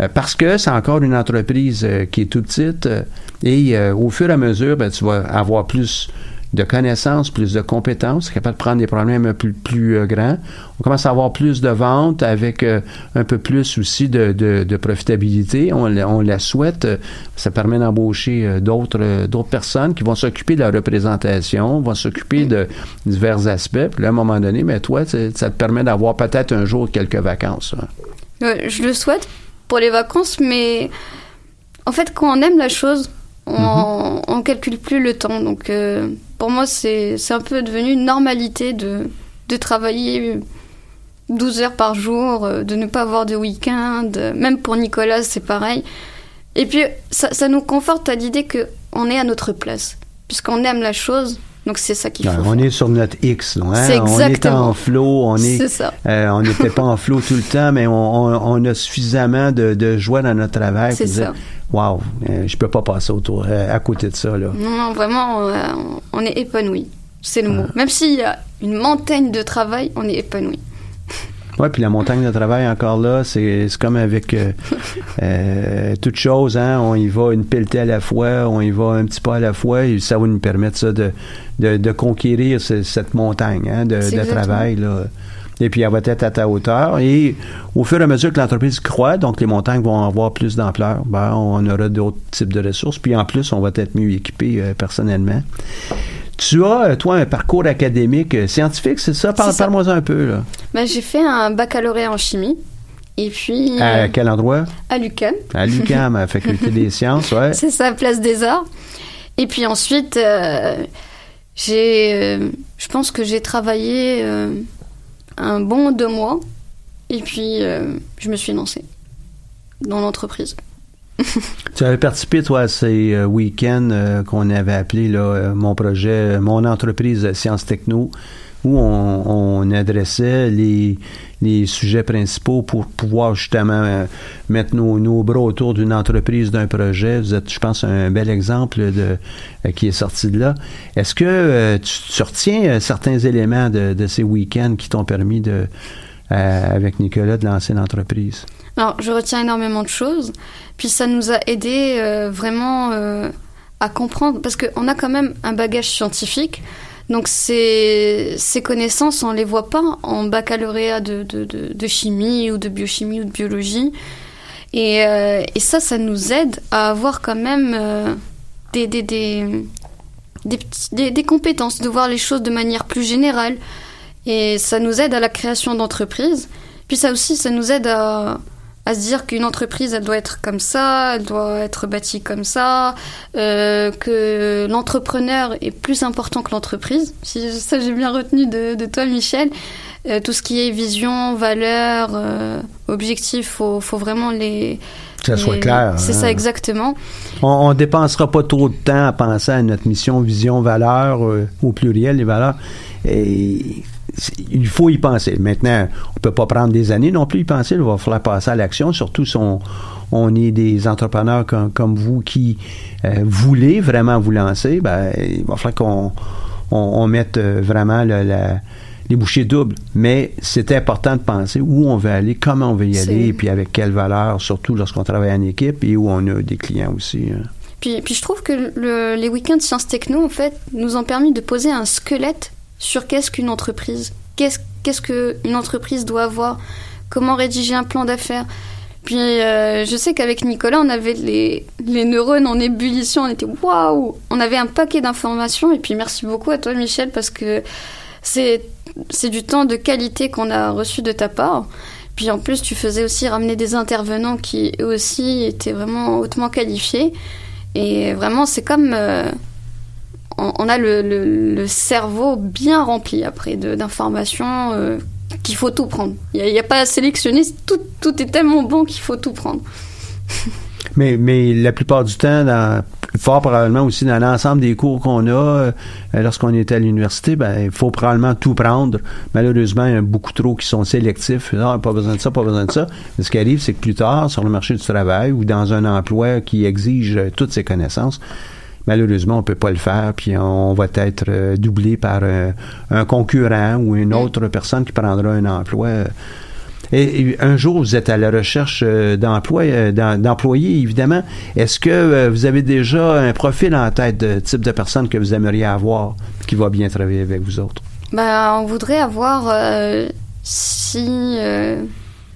S3: euh, Parce que c'est encore une entreprise euh, qui est toute petite euh, et au fur et à mesure, ben, tu vas avoir plus de connaissances, plus de compétences, capable de prendre des problèmes un peu plus euh, grands. On commence à avoir plus de ventes avec euh, un peu plus aussi de, de- de profitabilité. On, la- on la souhaite. Ça permet d'embaucher euh, d'autres d'autres personnes qui vont s'occuper de la représentation, vont s'occuper de divers aspects. Puis là, à un moment donné, mais toi, ça te permet d'avoir peut-être un jour quelques vacances. hein.
S6: ouais, je le souhaite pour les vacances, mais en fait, quand on aime la chose, on, on calcule plus le temps. Donc, euh, pour moi, c'est un peu devenu une normalité de, de travailler 12 heures par jour, euh, de ne pas avoir de week-end. Même pour Nicolas, c'est pareil. Et puis, ça, ça nous conforte à l'idée que on est à notre place, puisqu'on aime la chose. Donc, c'est ça qu'il faut.
S3: on est sur notre X. là, hein.
S6: C'est
S3: On est en flow. On est,
S6: C'est ça.
S3: euh, on n'était pas en flow tout le temps, mais on, on- on a suffisamment de, de joie dans notre travail.
S6: C'est
S3: dire, euh, je peux pas passer autour, euh, à côté de ça. Là.
S6: Non, non, vraiment, euh, on est épanoui. C'est le mot. Même s'il y a une montagne de travail, on est épanoui.
S3: Ouais, puis la montagne de travail encore là, c'est comme avec euh, euh, toute chose, hein, on y va une pelletée à la fois, on y va un petit pas à la fois, et ça va nous permettre ça de, de, de conquérir ce- cette montagne hein, de, de travail là. Et puis elle va être à ta hauteur. Et au fur et à mesure que l'entreprise croît, donc les montagnes vont avoir plus d'ampleur, ben, on aura d'autres types de ressources. Puis en plus, on va être mieux équipé euh, personnellement. Tu as, euh, toi, un parcours académique euh, scientifique, c'est ça? Parle-
S6: ça.
S3: Parle-moi un peu. Là.
S6: Ben, j'ai fait un baccalauréat en chimie. Et puis,
S3: À quel endroit?
S6: à l'UQAM.
S3: À l'UQAM, à la Faculté des sciences, ouais.
S6: C'est ça, Place des Arts. Et puis ensuite, euh, j'ai, euh, je pense que j'ai travaillé euh, un bon deux mois. Et puis, euh, je me suis lancée dans l'entreprise.
S3: Tu avais participé, toi, à ces euh, week-ends euh, qu'on avait appelés là, mon projet, mon entreprise Sciences Techno, où on, adressait les, les sujets principaux pour pouvoir justement euh, mettre nos, nos bras autour d'une entreprise, d'un projet. Vous êtes, je pense, un bel exemple de, euh, qui est sorti de là. Est-ce que euh, tu, retiens certains éléments de, de ces week-ends qui t'ont permis de, avec Nicolas, de lancer l'entreprise?
S6: Alors, je retiens énormément de choses. Puis ça nous a aidé vraiment à comprendre, parce qu'on a quand même un bagage scientifique. Donc ces, ces connaissances, on les voit pas en baccalauréat de, de, chimie ou de biochimie ou de biologie. Et, euh, et ça, ça nous aide à avoir quand même euh, des, des, des, des, des compétences, de voir les choses de manière plus générale. Et ça nous aide à la création d'entreprises. Puis ça aussi, ça nous aide à, à se dire qu'une entreprise, elle doit être comme ça, elle doit être bâtie comme ça, euh, que l'entrepreneur est plus important que l'entreprise. Si ça, j'ai bien retenu de, de toi, Michel. Euh, tout ce qui est vision, valeur, euh, objectif, faut, faut vraiment les.
S3: Que ça soit clair,
S6: C'est
S3: hein.
S6: ça, exactement.
S3: On, on dépensera pas trop de temps à penser à notre mission, vision, valeur, euh, au pluriel, les valeurs. Et il faut y penser. Maintenant, on peut pas prendre des années non plus y penser. Il va falloir passer à l'action, surtout si on, on est des entrepreneurs comme, comme vous qui euh, voulez vraiment vous lancer. Ben, il va falloir qu'on on, on mette euh, vraiment le- la- les bouchées doubles. Mais c'est important de penser où on veut aller, comment on veut y aller, et puis avec quelle valeur, surtout lorsqu'on travaille en équipe et où on a des clients aussi. hein.
S6: Puis, puis je trouve que le- les week-ends Sciences Techno, en fait, nous ont permis de poser un squelette sur qu'est-ce qu'une entreprise? Qu'est-ce qu'est-ce qu'une entreprise doit avoir? Comment rédiger un plan d'affaires? Puis euh, je sais qu'avec Nicolas, on avait les, les neurones en ébullition. On était waouh On avait un paquet d'informations. Et puis merci beaucoup à toi, Michel, parce que c'est du temps de qualité qu'on a reçu de ta part. Puis en plus, tu faisais aussi ramener des intervenants qui eux aussi étaient vraiment hautement qualifiés. Et vraiment, c'est comme. euh, on, a le, cerveau bien rempli après d'informations euh, qu'il faut tout prendre. Il n'y a, pas à sélectionner, tout, tout est tellement bon qu'il faut tout prendre.
S3: Mais, mais la plupart du temps, dans, fort probablement aussi dans l'ensemble des cours qu'on a euh, lorsqu'on est à l'université, ben, il faut probablement tout prendre. Malheureusement, il y a beaucoup trop qui sont sélectifs. Non, pas besoin de ça, pas besoin de ça. Mais ce qui arrive, c'est que plus tard, sur le marché du travail ou dans un emploi qui exige toutes ces connaissances, malheureusement, on peut pas le faire, puis on va être euh, doublé par euh, un concurrent ou une autre personne qui prendra un emploi. et, un jour, vous êtes à la recherche euh, d'emploi, d'em- d'employés, évidemment. Est-ce que vous avez déjà un profil en tête de type de personne que vous aimeriez avoir qui va bien travailler avec vous autres?
S6: Bah, on voudrait avoir. euh, si. euh,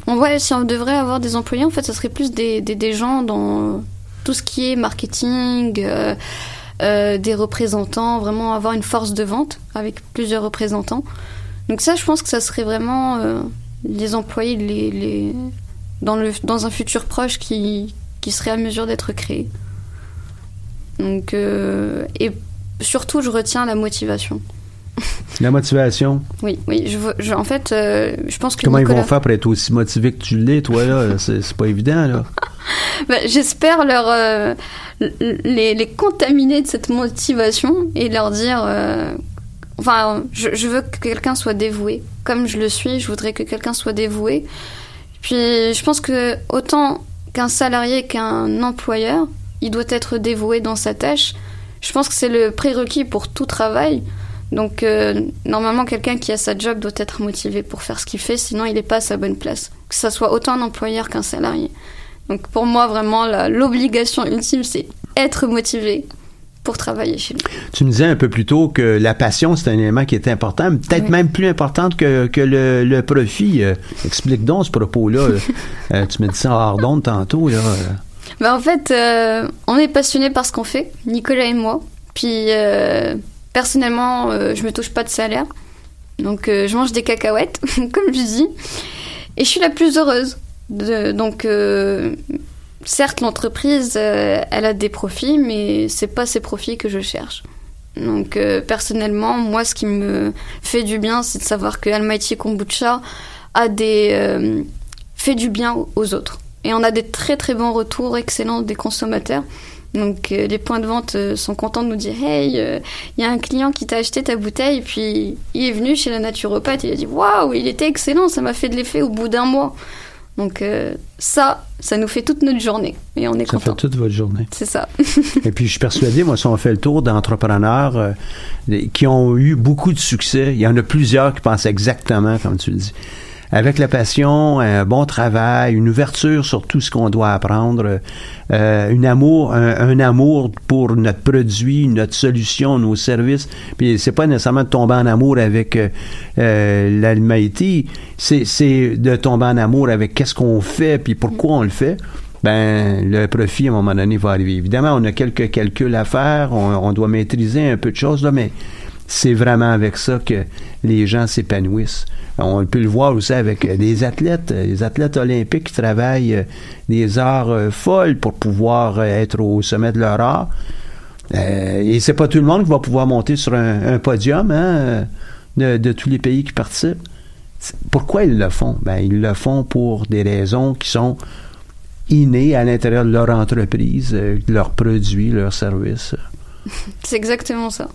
S6: on, ouais, si on devrait avoir des employés, en fait, ça serait plus des, des, des gens dans tout ce qui est marketing, euh, euh, des représentants, vraiment avoir une force de vente avec plusieurs représentants. Donc, ça, je pense que ça serait vraiment euh, les employés dans, le, dans un futur proche qui, qui seraient à mesure d'être euh, et surtout, je retiens la motivation.
S3: La motivation.
S6: Oui, oui. Je, veux- je- en fait, euh, je pense que
S3: Comment ils vont faire pour être aussi motivés que tu l'es, toi, là? C'est pas évident, là.
S6: Bah, J'espère leur euh, les, les contaminer de cette motivation et leur dire. euh, enfin, je, je veux que quelqu'un soit dévoué. Comme je le suis, je voudrais que quelqu'un soit dévoué. Puis, je pense que autant qu'un salarié qu'un employeur, il doit être dévoué dans sa tâche. Je pense que c'est le prérequis pour tout travail. Donc, euh, normalement, quelqu'un qui a sa job doit être motivé pour faire ce qu'il fait, sinon il n'est pas à sa bonne place. Que ça soit autant un employeur qu'un salarié. Donc, pour moi, vraiment, l'obligation ultime, c'est être motivé pour travailler chez nous.
S3: Tu me disais un peu plus tôt que la passion, c'est un élément qui est important, peut-être
S6: Oui.
S3: même plus importante que, que le, le profit. Euh, explique donc ce propos-là. Euh, tu me dis ça hors d'onde tantôt, là.
S6: Bah, en fait, on est passionné par ce qu'on fait, Nicolas et moi. Puis, personnellement, euh, je me touche pas de salaire. Donc, euh, je mange des cacahuètes, comme je dis. Et je suis la plus heureuse. De- donc, euh, certes, l'entreprise, euh, elle a des profits, mais c'est pas ces profits que je cherche. Donc, personnellement, moi, ce qui me fait du bien, c'est de savoir que Almighty Kombucha a des, fait du bien aux autres. Et on a des très très bons retours excellents des consommateurs. Donc euh, les points de vente euh, sont contents de nous dire Hey, euh, il y a un client qui t'a acheté ta bouteille, puis il est venu chez la naturopathe, il a dit Waouh, il était excellent, ça m'a fait de l'effet au bout d'un mois. Donc ça, ça nous fait toute notre journée. Et on est
S3: ça
S6: content.
S3: fait toute votre journée.
S6: C'est ça.
S3: Et puis, je suis persuadé, moi, si on fait le tour d'entrepreneurs qui ont eu beaucoup de succès, il y en a plusieurs qui pensent exactement comme tu le dis. Avec la passion, un bon travail, une ouverture sur tout ce qu'on doit apprendre, euh, un amour, un, un amour pour notre produit, notre solution, nos services. Puis c'est pas nécessairement de tomber en amour avec euh, euh, c'est de tomber en amour avec qu'est-ce qu'on fait, puis pourquoi on le fait ben le profit à un moment donné va arriver. Évidemment, on a quelques calculs à faire, on, on doit maîtriser un peu de choses là, mais c'est vraiment avec ça que les gens s'épanouissent. On peut le voir aussi avec euh, des athlètes, euh, les athlètes olympiques qui travaillent euh, des heures folles pour pouvoir être au sommet de leur art. Et c'est pas tout le monde qui va pouvoir monter sur un, podium hein, de, de tous les pays qui participent. pourquoi ils le font? Ben, ils le font pour des raisons qui sont innées à l'intérieur de leur entreprise, euh, leurs produits, leurs services.
S6: C'est exactement ça.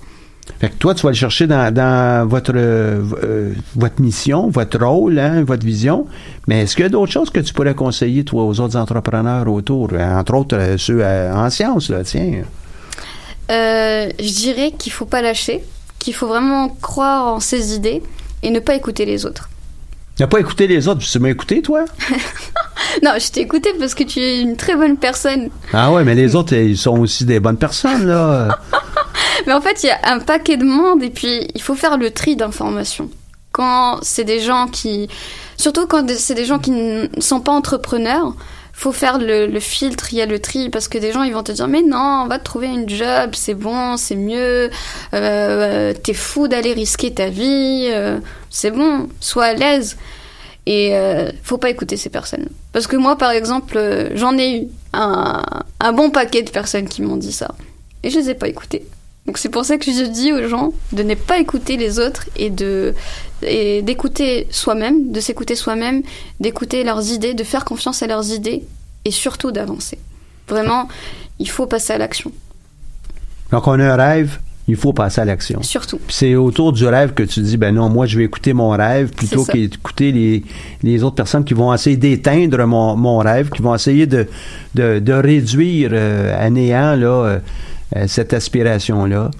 S3: Fait que toi, tu vas le chercher dans, votre, euh, votre mission, votre rôle, hein, votre vision. Mais est-ce qu'il y a d'autres choses que tu pourrais conseiller, toi, aux autres entrepreneurs autour? Euh, Entre autres, euh, ceux euh, en sciences, là, tiens?
S6: Je dirais qu'il faut pas lâcher, qu'il faut vraiment croire en ses idées et ne pas écouter les autres.
S3: Tu n'as pas écouté les autres, tu m'as écouté, toi?
S6: Non, je t'ai écouté parce que tu es une très bonne personne.
S3: Ah ouais, mais les autres, ils sont aussi des bonnes personnes, là.
S6: Mais en fait, il y a un paquet de monde et puis il faut faire le tri d'informations. Quand c'est des gens qui... Surtout quand c'est des gens qui ne sont pas entrepreneurs, faut faire le, filtre, il y a le tri, parce que des gens, ils vont te dire, mais non, on va te trouver une job, c'est bon, c'est mieux, euh, t'es fou d'aller risquer ta vie, euh, c'est bon, sois à l'aise. Et euh, faut pas écouter ces personnes. Parce que moi, par exemple, euh, j'en ai eu un, un bon paquet de personnes qui m'ont dit ça. Et je les ai pas écoutées. Donc c'est pour ça que je dis aux gens de ne pas écouter les autres et de et d'écouter soi-même, de s'écouter soi-même, d'écouter leurs idées, de faire confiance à leurs idées et surtout d'avancer. Vraiment, il faut passer à l'action.
S3: Donc, on a un rêve, il faut passer à l'action.
S6: Surtout.
S3: C'est autour du rêve que tu dis, ben non, moi, je vais écouter mon rêve plutôt qu'écouter les, les autres personnes qui vont essayer d'éteindre mon, mon rêve, qui vont essayer de, de, de réduire euh, à néant là, euh, cette aspiration-là.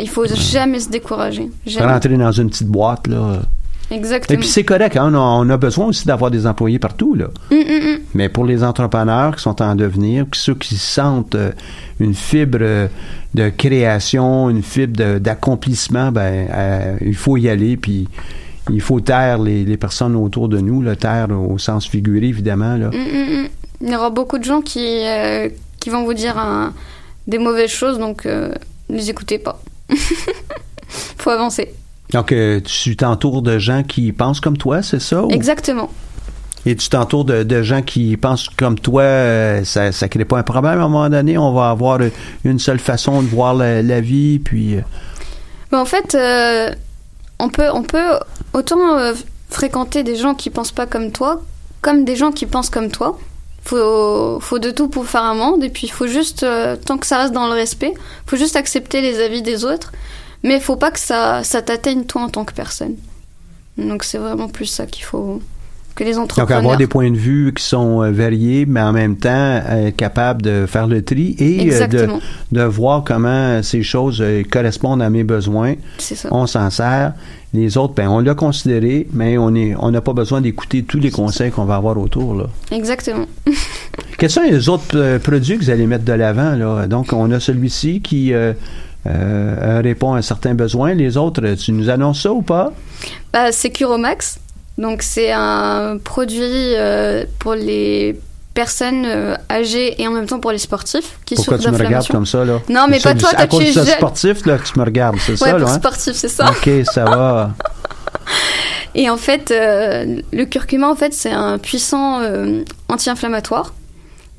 S6: Il faut jamais se décourager. Jamais.
S3: Rentrer dans une petite boîte, là.
S6: Exactement.
S3: Et puis c'est correct, hein, on, a, besoin aussi d'avoir des employés partout, là.
S6: Hum, hum, hum.
S3: Mais pour les entrepreneurs qui sont en devenir, ceux qui sentent euh, une fibre euh, de création, une fibre d'accomplissement, ben, euh, il faut y aller, puis il faut taire les, les personnes autour de nous, le taire au sens figuré, évidemment. Là.
S6: Hum, hum. Il y aura beaucoup de gens qui, euh, qui vont vous dire un- des mauvaises choses, donc euh, ne les écoutez pas. faut avancer.
S3: Donc, euh, tu t'entoures de gens qui pensent comme toi, c'est ça? ou-
S6: Exactement.
S3: Et tu t'entoures de, de gens qui pensent comme toi, euh, ça ne crée pas un problème à un moment donné, on va avoir une seule façon de voir la, la vie, puis... euh,
S6: Mais en fait, euh, on, peut, on peut autant fréquenter des gens qui pensent pas comme toi, comme des gens qui pensent comme toi. Faut, faut de tout pour faire un monde, et puis il faut juste, euh, tant que ça reste dans le respect, faut juste accepter les avis des autres, mais faut pas que ça, ça t'atteigne toi en tant que personne. Donc c'est vraiment plus ça qu'il faut que les
S3: Donc, avoir des points de vue qui sont euh, variés, mais en même temps être capable de faire le tri et euh, de, voir comment ces choses euh, correspondent à mes besoins.
S6: C'est ça.
S3: On s'en sert. Les autres, ben, on l'a considéré, mais on est, on n'a pas besoin d'écouter tous les conseils qu'on va avoir autour. Là.
S6: Exactement.
S3: Quels sont les autres euh, produits que vous allez mettre de l'avant? Là? Donc, on a celui-ci qui euh, euh, répond à un certain besoin. Les autres, tu nous annonces ça ou pas?
S6: Bah, c'est Curomax. Donc, c'est un produit euh, pour les personnes euh, âgées et en même temps pour les sportifs qui
S3: Pourquoi tu me regardes comme ça? Là?
S6: Non, mais pas toi,
S3: À cause
S6: tu es
S3: de
S6: jeune.
S3: sportif là, que tu me regardes, c'est
S6: Ouais,
S3: ça?
S6: pour
S3: là, hein?
S6: sportif, c'est ça.
S3: OK, ça va.
S6: Et en fait, euh, le curcuma, en fait, c'est un puissant euh, anti-inflammatoire.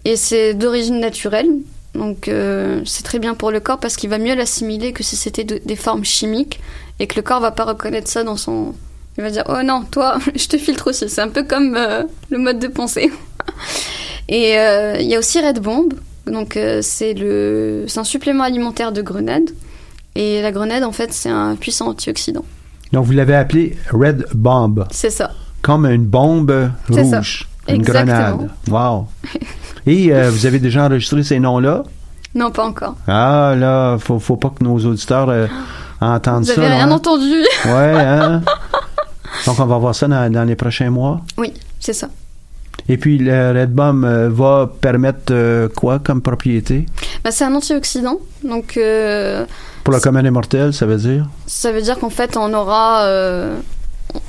S6: Et c'est d'origine naturelle. Donc, euh, c'est très bien pour le corps parce qu'il va mieux l'assimiler que si c'était de- des formes chimiques et que le corps va pas reconnaître ça dans son. Il va dire Oh non, toi, je te filtre aussi. C'est un peu comme euh, le mode de pensée. Et euh, il y a aussi Red Bomb. Donc, euh, c'est le... c'est un supplément alimentaire de grenade. Et la grenade, en fait, c'est un puissant antioxydant.
S3: Donc, vous l'avez appelé Red Bomb,
S6: C'est ça.
S3: comme une bombe
S6: C'est ça.
S3: rouge, une
S6: Exactement.
S3: grenade. Wow. Et vous avez déjà enregistré ces noms-là?
S6: Non, pas encore.
S3: Ah, là, faut, faut pas que nos auditeurs entendent
S6: Vous
S3: ça.
S6: avez
S3: là,
S6: rien
S3: hein?
S6: entendu
S3: Ouais, hein? Donc, on va voir ça dans, dans les prochains mois.
S6: Oui, c'est ça.
S3: Et puis, le Red Bomb euh, va permettre euh, quoi comme propriété?
S6: Bah, c'est un antioxydant, donc euh,
S3: Pour le commun des mortels, ça veut dire?
S6: ça veut dire qu'en fait on aura, euh,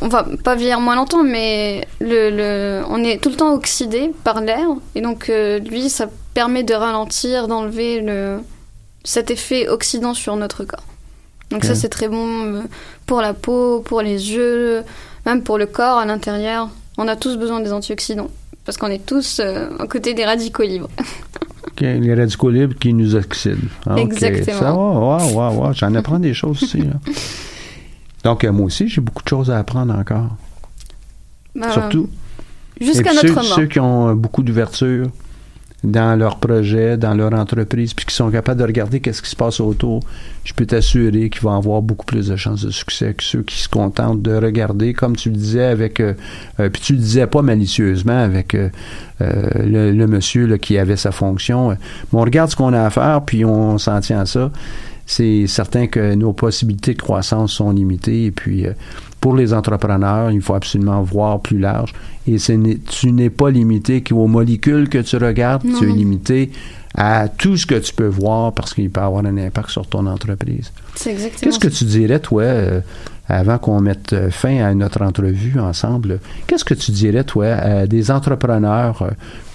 S6: on va pas vieillir moins longtemps, mais le, le- on est tout le temps oxydé par l'air, et donc euh, lui ça permet de ralentir, d'enlever le cet effet oxydant sur notre corps. Donc ça c'est très bon euh, pour la peau, pour les yeux, même pour le corps à l'intérieur. On a tous besoin des antioxydants parce qu'on est tous euh, à côté des radicaux libres.
S3: OK, les radicaux libres qui nous oxydent. Ah, OK.
S6: Exactement.
S3: Ça wow, wow, wow. J'en apprends des choses aussi. là. Donc, euh, moi aussi, j'ai beaucoup de choses à apprendre encore.
S6: Bah,
S3: surtout.
S6: Jusqu'à notre
S3: ceux, ceux qui ont euh, beaucoup d'ouverture dans leur projet, dans leur entreprise, puis qui sont capables de regarder qu'est-ce qui se passe autour, je peux t'assurer qu'ils vont avoir beaucoup plus de chances de succès que ceux qui se contentent de regarder, comme tu le disais avec, euh, euh, puis tu le disais pas malicieusement avec euh, euh, le, le monsieur là, qui avait sa fonction. Euh, Mais on regarde ce qu'on a à faire, puis on s'en tient à ça. C'est certain que nos possibilités de croissance sont limitées, et puis euh, pour les entrepreneurs, il faut absolument voir plus large. Et ce tu n'es pas limité qu'aux molécules que tu regardes,
S6: Non,
S3: tu es limité à tout ce que tu peux voir parce qu'il peut avoir un impact sur ton entreprise.
S6: C'est exactement
S3: Qu'est-ce que tu dirais, toi, euh, avant qu'on mette fin à notre entrevue ensemble, qu'est-ce que tu dirais, toi, à des entrepreneurs euh,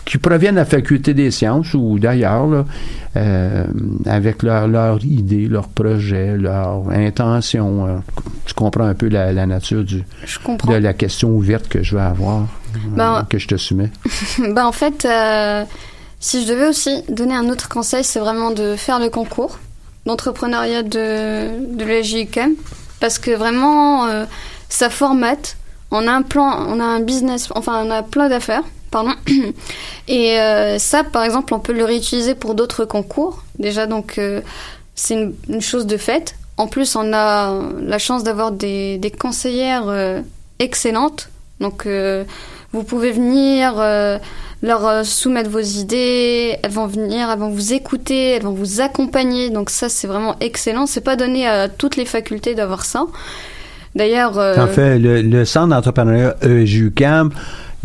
S3: qui proviennent de la faculté des sciences ou d'ailleurs, euh, avec leur, leur idée, leur projet, leur intention. euh, tu comprends un peu la, la nature du, de la question ouverte que je vais avoir, euh,
S6: Ben-
S3: que je te soumets.
S6: bah en fait, euh, si je devais aussi donner un autre conseil, c'est vraiment de faire le concours d'entrepreneuriat de, de l'EJUCAM. Parce que vraiment, ça formate. On a un plan, on a un business, enfin on a plein d'affaires, Et euh, ça, par exemple, on peut le réutiliser pour d'autres concours. Déjà, donc, euh, c'est une, chose de fait. En plus, on a la chance d'avoir des, conseillères euh, excellentes. Donc, vous pouvez venir leur soumettre vos idées. Elles vont venir, elles vont vous écouter, elles vont vous accompagner. Donc, ça, c'est vraiment excellent. C'est pas donné à toutes les facultés d'avoir ça. D'ailleurs, euh,
S3: En fait, le, le centre d'entrepreneuriat EJUCAM,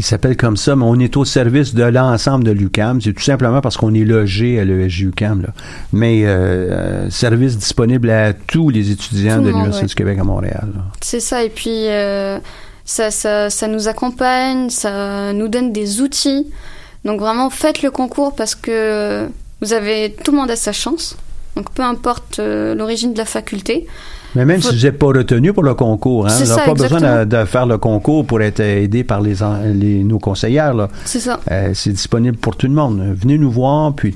S3: il s'appelle comme ça, mais on est au service de l'ensemble de l'UCAM. C'est tout simplement parce qu'on est logé à l'EJUCAM. Là. Mais euh, euh, service disponible à tous les étudiants
S6: Tout
S3: de l'Université
S6: ouais.
S3: du Québec à Montréal.
S6: C'est ça, et puis euh, ça, ça, ça nous accompagne, ça nous donne des outils. Donc vraiment, faites le concours parce que vous avez tout le monde a sa chance. Donc peu importe l'origine de la faculté.
S3: Mais même
S6: Faut-
S3: si vous n'êtes pas retenu pour le concours, hein, n'avez
S6: ça,
S3: pas besoin de, faire le concours pour être aidé par les, nos conseillères.
S6: C'est ça.
S3: Euh, c'est disponible pour tout le monde. Venez nous voir, puis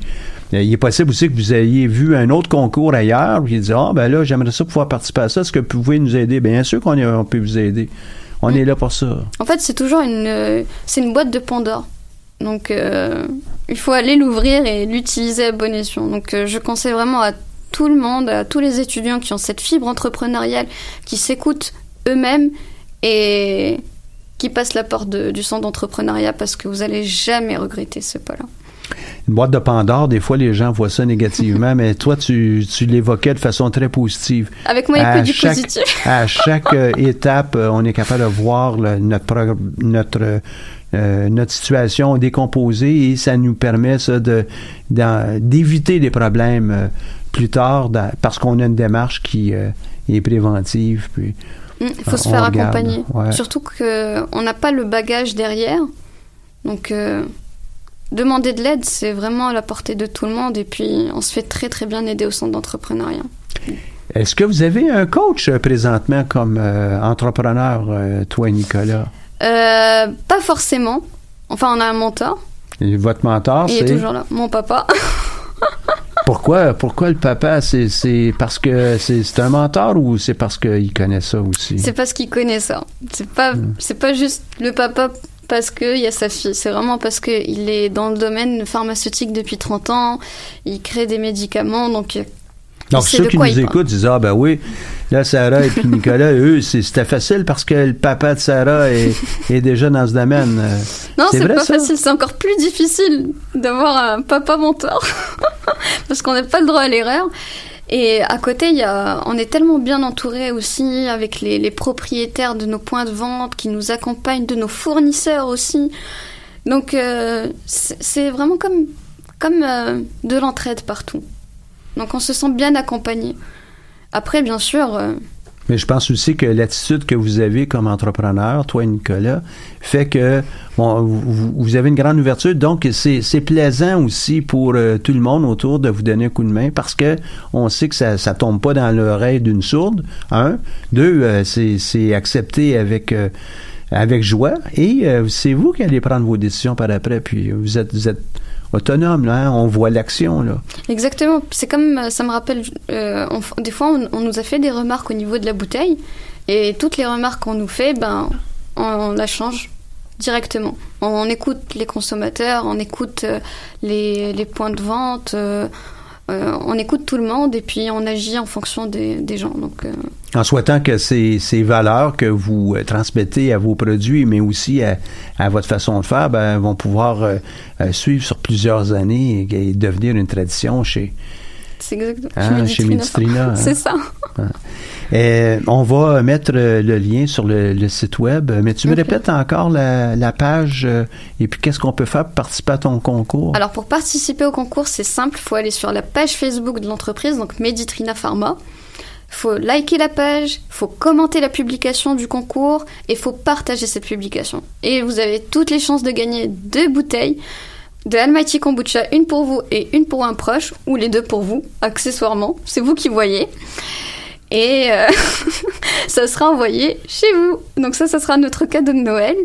S3: euh, il est possible aussi que vous ayez vu un autre concours ailleurs, puis dit ah ben là j'aimerais ça pouvoir participer à ça. Est-ce que vous pouvez nous aider? Bien sûr qu'on on peut vous aider. On
S6: Mm.
S3: est là pour ça.
S6: En fait, c'est toujours une, euh, c'est une boîte de Pandore. Donc euh, il faut aller l'ouvrir et l'utiliser à bon escient. Donc euh, je conseille vraiment à tout le monde, à tous les étudiants qui ont cette fibre entrepreneuriale, qui s'écoutent eux-mêmes et qui passent la porte de- du centre d'entrepreneuriat parce que vous allez jamais regretter ce pas-là.
S3: Une boîte de Pandore, des fois les gens voient ça négativement, mais toi tu, tu l'évoquais de façon très positive.
S6: Avec moi, il n'y a du
S3: chaque-
S6: positif.
S3: À chaque euh, étape, euh, on est capable de voir le- notre notre euh, euh, notre situation décomposée et ça nous permet ça de d'éviter des problèmes euh, plus tard dans- parce qu'on a une démarche qui euh, est préventive. Puis
S6: Mm, Il faut se faire
S3: regarde,
S6: accompagner.
S3: ouais.
S6: Surtout qu'on n'a pas le bagage derrière. Donc, euh, demander de l'aide, c'est vraiment à la portée de tout le monde. Et puis, on se fait très, très bien aider au centre d'entrepreneuriat.
S3: Est-ce que vous avez un coach euh, présentement comme entrepreneur, toi Nicolas?
S6: Euh, pas forcément. Enfin, on a un mentor.
S3: Et votre mentor,
S6: il est
S3: c'est?
S6: toujours là. Mon papa.
S3: pourquoi pourquoi le papa c'est c'est parce que c'est un mentor ou c'est parce qu'il connaît ça aussi?
S6: C'est parce qu'il connaît ça. C'est pas,
S3: Hmm.
S6: c'est pas juste le papa parce qu'il y a sa fille. C'est vraiment parce qu'il est dans le domaine pharmaceutique depuis 30 ans. Il crée des médicaments. Donc, euh,
S3: Donc ceux qui nous écoutent disent ah ben oui là Sarah et puis Nicolas eux c'est- c'était facile parce que le papa de Sarah est, est déjà dans ce domaine.
S6: Non, c'est pas
S3: ça?
S6: facile. C'est encore plus difficile d'avoir un papa mentor parce qu'on n'a pas le droit à l'erreur. Et à côté, y a, on est tellement bien entouré aussi avec les, propriétaires de nos points de vente qui nous accompagnent, de nos fournisseurs aussi. Donc euh, c'est vraiment comme, comme euh, de l'entraide partout. Donc on se sent bien accompagné. Après, bien sûr, euh,
S3: Mais je pense aussi que l'attitude que vous avez comme entrepreneur, toi et Nicolas, fait que bon, vous, avez une grande ouverture. Donc, c'est plaisant aussi pour euh, tout le monde autour de vous donner un coup de main parce que on sait que ça ça tombe pas dans l'oreille d'une sourde. Un, deux, euh, c'est c'est accepté avec euh, avec joie et euh, c'est vous qui allez prendre vos décisions par après. Puis vous êtes vous êtes autonome là. hein. On voit l'action là.
S6: Exactement. C'est comme euh, ça me rappelle. euh, des fois, on, nous a fait des remarques au niveau de la bouteille, et toutes les remarques qu'on nous fait, ben, on, la change. directement. On écoute les consommateurs, on écoute euh, les points de vente, euh, on écoute tout le monde et puis on agit en fonction des, des gens. Donc, euh,
S7: En souhaitant que ces, ces valeurs que vous euh, transmettez à vos produits, mais aussi à, à votre façon de faire, ben, vont pouvoir euh, suivre sur plusieurs années et, et devenir une tradition chez,
S6: c'est exactement
S7: Ah, chez hein.
S6: C'est ça.
S7: Euh, on va mettre euh, le lien sur le, le site web, mais tu me répètes encore la, la page euh, et puis qu'est-ce qu'on peut faire pour participer à ton concours?
S6: Alors pour participer au concours, c'est simple, il faut aller sur la page Facebook de l'entreprise, donc Meditrina Pharma. faut liker la page, faut commenter la publication du concours et faut partager cette publication. Et vous avez toutes les chances de gagner deux bouteilles de Almighty Kombucha, une pour vous et une pour un proche, ou les deux pour vous, accessoirement. C'est vous qui voyez. Et euh, ça sera envoyé chez vous. Donc ça, ça sera notre cadeau de Noël.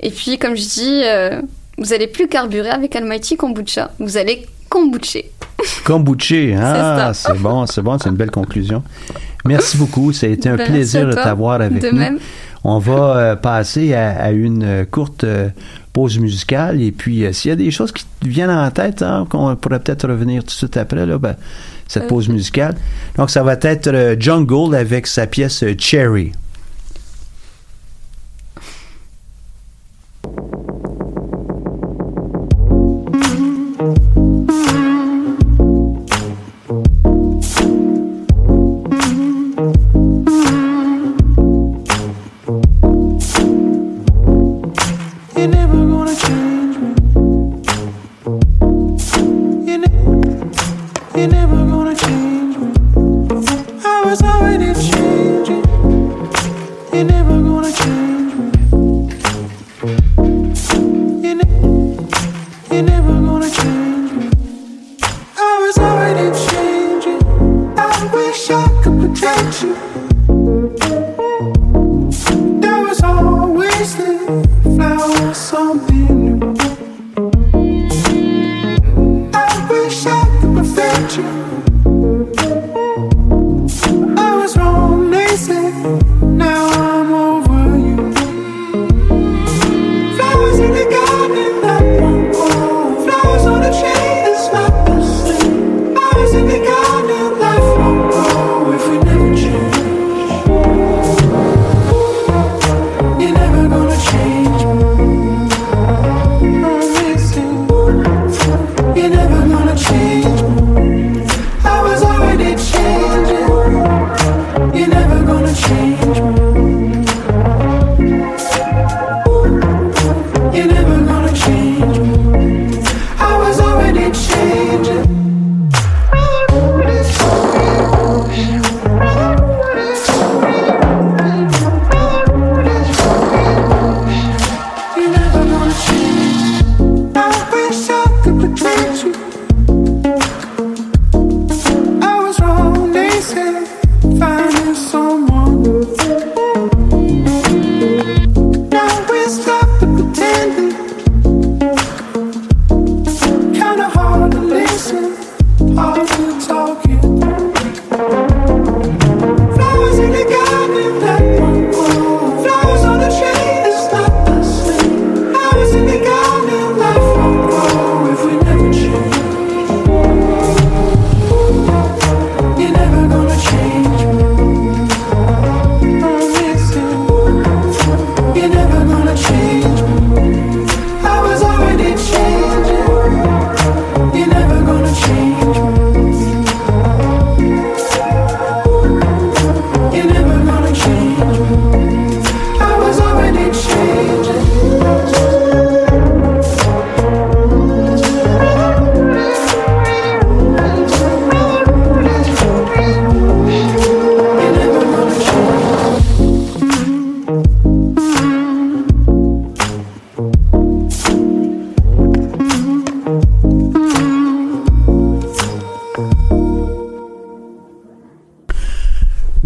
S6: Et puis, comme je dis, euh, vous allez plus carburer avec Almighty Kombucha. Vous allez kombucher.
S7: Kombuché, ah,
S6: C'est
S7: bon, c'est bon, c'est une belle conclusion. Merci beaucoup, ça a été un
S6: Ben,
S7: plaisir de t'avoir avec
S6: De
S7: nous.
S6: même.
S7: On va euh, passer à, à une courte euh, pause musicale et puis euh, s'il y a des choses qui te viennent en tête, hein, qu'on pourrait peut-être revenir tout de suite après, là, ben, cette pause musicale. Donc ça va être euh, Jungle avec sa pièce euh, Cherry.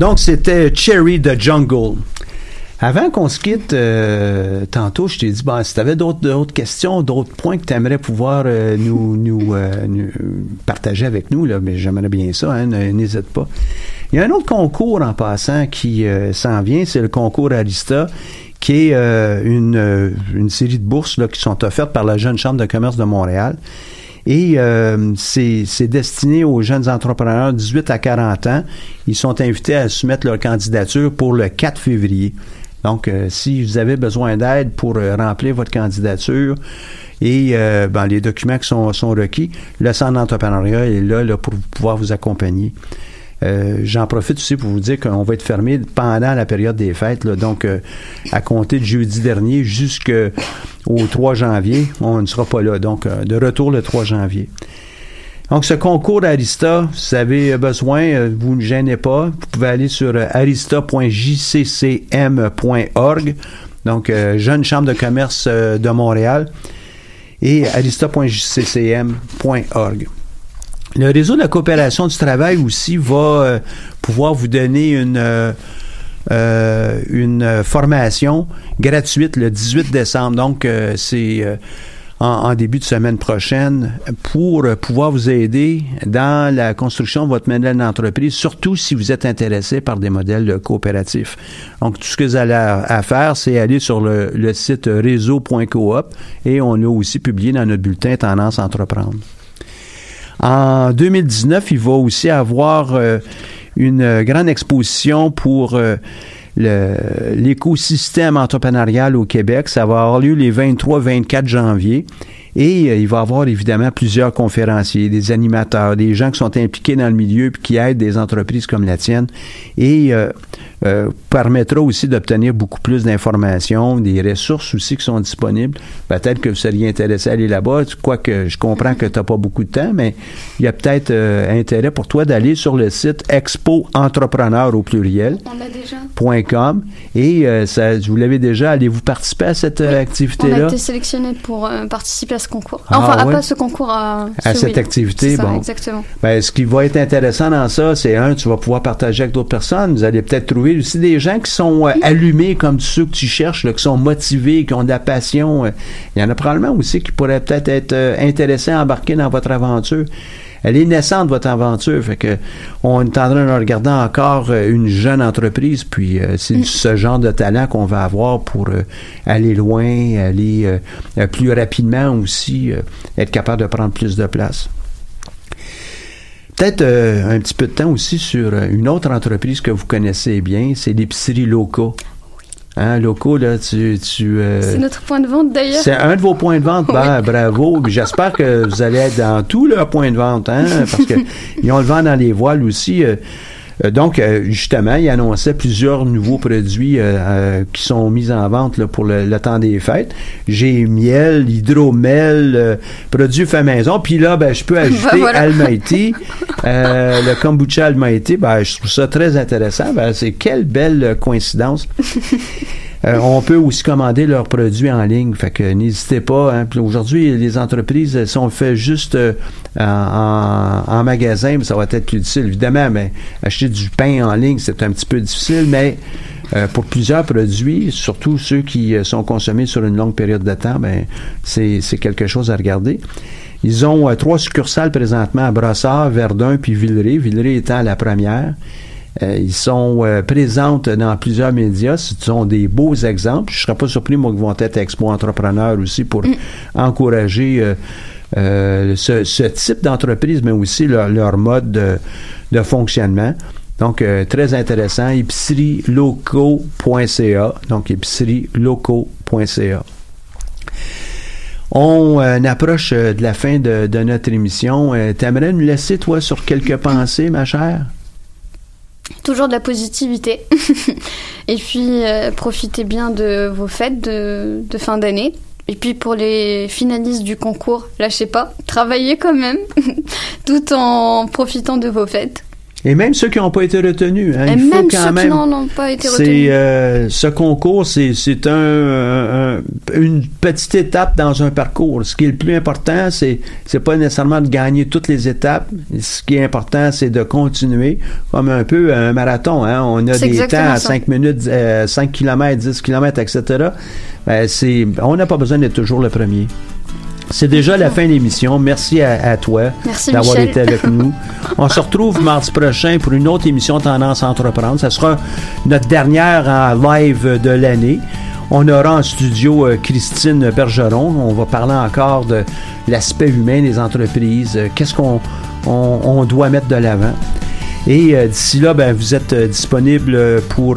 S7: Donc, c'était Cherry the Jungle. Avant qu'on se quitte, euh, tantôt, je t'ai dit, bon, si tu avais d'autres, questions, d'autres points que tu aimerais pouvoir euh, euh, nous, partager avec nous, là, mais j'aimerais bien ça, hein, n'hésite pas. Il y a un autre concours en passant qui s'en vient, c'est le concours Arista,
S3: qui est une, une série de bourses là, qui sont offertes par la Jeune Chambre de commerce de Montréal. Et euh, c'est destiné aux jeunes entrepreneurs 18 à 40 ans. Ils sont invités à soumettre leur candidature pour le 4 février. Donc, euh, si vous avez besoin d'aide pour euh, remplir votre candidature et euh, ben, les documents qui sont, sont requis, le Centre d'entrepreneuriat est là, là pour pouvoir vous accompagner. Euh, J'en profite aussi pour vous dire qu'on va être fermé pendant la période des fêtes. là. donc, euh, à compter de jeudi dernier jusqu'au 3 janvier, on ne sera pas là. Donc, euh, de retour le 3 janvier. Donc, ce concours d'Arista, si vous avez besoin, euh, vous ne gênez pas. Vous pouvez aller sur arista.jccm.org, donc Jeune Chambre de commerce de Montréal, et arista.jccm.org. Le réseau de la coopération du travail aussi va euh, pouvoir vous donner une, euh, euh, une formation gratuite le 18 décembre. Donc, euh, c'est euh, en, en début de semaine prochaine pour pouvoir vous aider dans la construction de votre modèle d'entreprise, surtout si vous êtes intéressé par des modèles coopératifs. Donc, tout ce que vous allez à, à faire, c'est aller sur le, le site réseau.coop et on a aussi publié dans notre bulletin Tendance Entreprendre. En 2019, il va aussi avoir euh, une euh, grande exposition pour euh, l'écosystème entrepreneurial au Québec. Ça va avoir lieu les 23-24 janvier. Et euh, il va y avoir évidemment plusieurs conférenciers, des animateurs, des gens qui sont impliqués dans le milieu puis qui aident des entreprises comme la tienne. Et euh, euh, permettra aussi d'obtenir beaucoup plus d'informations, des ressources aussi qui sont disponibles. Peut-être que vous seriez intéressé à aller là-bas, quoique je comprends que tu n'as pas beaucoup de temps, mais il y a peut-être euh, intérêt pour toi d'aller sur le site Expo Entrepreneur au pluriel.
S6: On l'a déjà.
S3: .com et euh, ça, vous l'avez déjà, allez-vous participer à cette euh,
S6: On a
S3: activité-là?
S6: été sélectionné pour participer à ce concours.
S3: Ah,
S6: enfin, à pas ce concours, à,
S3: À
S6: celui-là.
S3: cette activité,
S6: ça,
S3: bon.
S6: Exactement.
S3: Ben, ce qui va être intéressant dans ça, c'est un, tu vas pouvoir partager avec d'autres personnes. Vous allez peut-être trouver aussi des gens qui sont euh, allumés comme ceux que tu cherches, là, qui sont motivés, qui ont de la passion. Euh, Il y en a probablement aussi qui pourraient peut-être être euh, intéressés à embarquer dans votre aventure. Elle est naissante, votre aventure. Fait que on est en train de regarder encore euh, une jeune entreprise, puis euh, c'est ce genre de talent qu'on va avoir pour euh, aller loin, aller euh, euh, plus rapidement aussi, euh, être capable de prendre plus de place. Peut-être euh, un petit peu de temps aussi sur une autre entreprise que vous connaissez bien, c'est l'épicerie Loco. Hein, Loco, là, tu... tu euh,
S6: C'est notre point de vente d'ailleurs.
S3: c'est un de vos points de vente. Ben, bravo. J'espère que vous allez être dans tous leurs points de vente, hein, parce que ils ont le vent dans les voiles aussi. euh. Euh, donc, euh, justement, ils annonçaient plusieurs nouveaux produits euh, qui sont mis en vente là, pour le, le temps des fêtes. J'ai miel, hydromel, euh, produits faits maison. Puis là, ben, je peux ajouter
S6: Ben voilà.
S3: Almighty, euh, le kombucha Almighty. Ben, je trouve ça très intéressant. Ben, c'est quelle belle coïncidence. Euh, on peut aussi commander leurs produits en ligne, fait que n'hésitez pas. hein. Aujourd'hui, les entreprises, si on le fait juste euh, en, en- magasin, ça va être plus difficile. Évidemment, mais acheter du pain en ligne, c'est un petit peu difficile, mais euh, pour plusieurs produits, surtout ceux qui euh, sont consommés sur une longue période de temps, ben c'est quelque chose à regarder. Ils ont trois succursales présentement à Brossard, Verdun puis Villeray. Villeray étant la première. Euh, ils sont euh, présentes dans plusieurs médias. Ce sont des beaux exemples. Je ne serais pas surpris, moi, qu'ils vont être Expo Entrepreneurs aussi pour encourager euh, euh, ce, ce type d'entreprise, mais aussi leur, leur mode de, de fonctionnement. Donc, euh, très intéressant. Épicerieloco.ca. Donc, épicerieloco.ca. On euh, approche euh, de la fin de, de notre émission. Euh, T'aimerais nous laisser, toi, sur quelques pensées, ma chère?
S6: Toujours de la positivité. Et puis, euh, profitez bien de vos fêtes de, de fin d'année. Et puis, pour les finalistes du concours, lâchez pas. Travaillez quand même, tout en profitant de vos fêtes.
S3: Et même ceux qui n'ont pas été retenus. hein,
S6: Et
S3: il faut
S6: même
S3: quand
S6: ceux qui
S3: même.
S6: n'en ont pas été
S3: C'est
S6: retenus.
S3: euh, ce concours, c'est c'est un, un- une petite étape dans un parcours. Ce qui est le plus important, c'est c'est pas nécessairement de gagner toutes les étapes. Ce qui est important, c'est de continuer, comme un peu un marathon. Hein? On a des temps à
S6: ça.
S3: 5 minutes, euh, 5 km, 10 km, etc. Ben, on n'a pas besoin d'être toujours le premier. C'est déjà la fin de l'émission. Merci à, à toi d'avoir été avec nous. On se retrouve mardi prochain pour une autre émission Tendance à entreprendre. Ça sera notre dernière en live de l'année. On aura en studio euh, Christine Bergeron. On va parler encore de l'aspect humain des entreprises. Euh, Qu'est-ce qu'on on- on doit mettre de l'avant. Et euh, d'ici là, ben, vous êtes disponible pour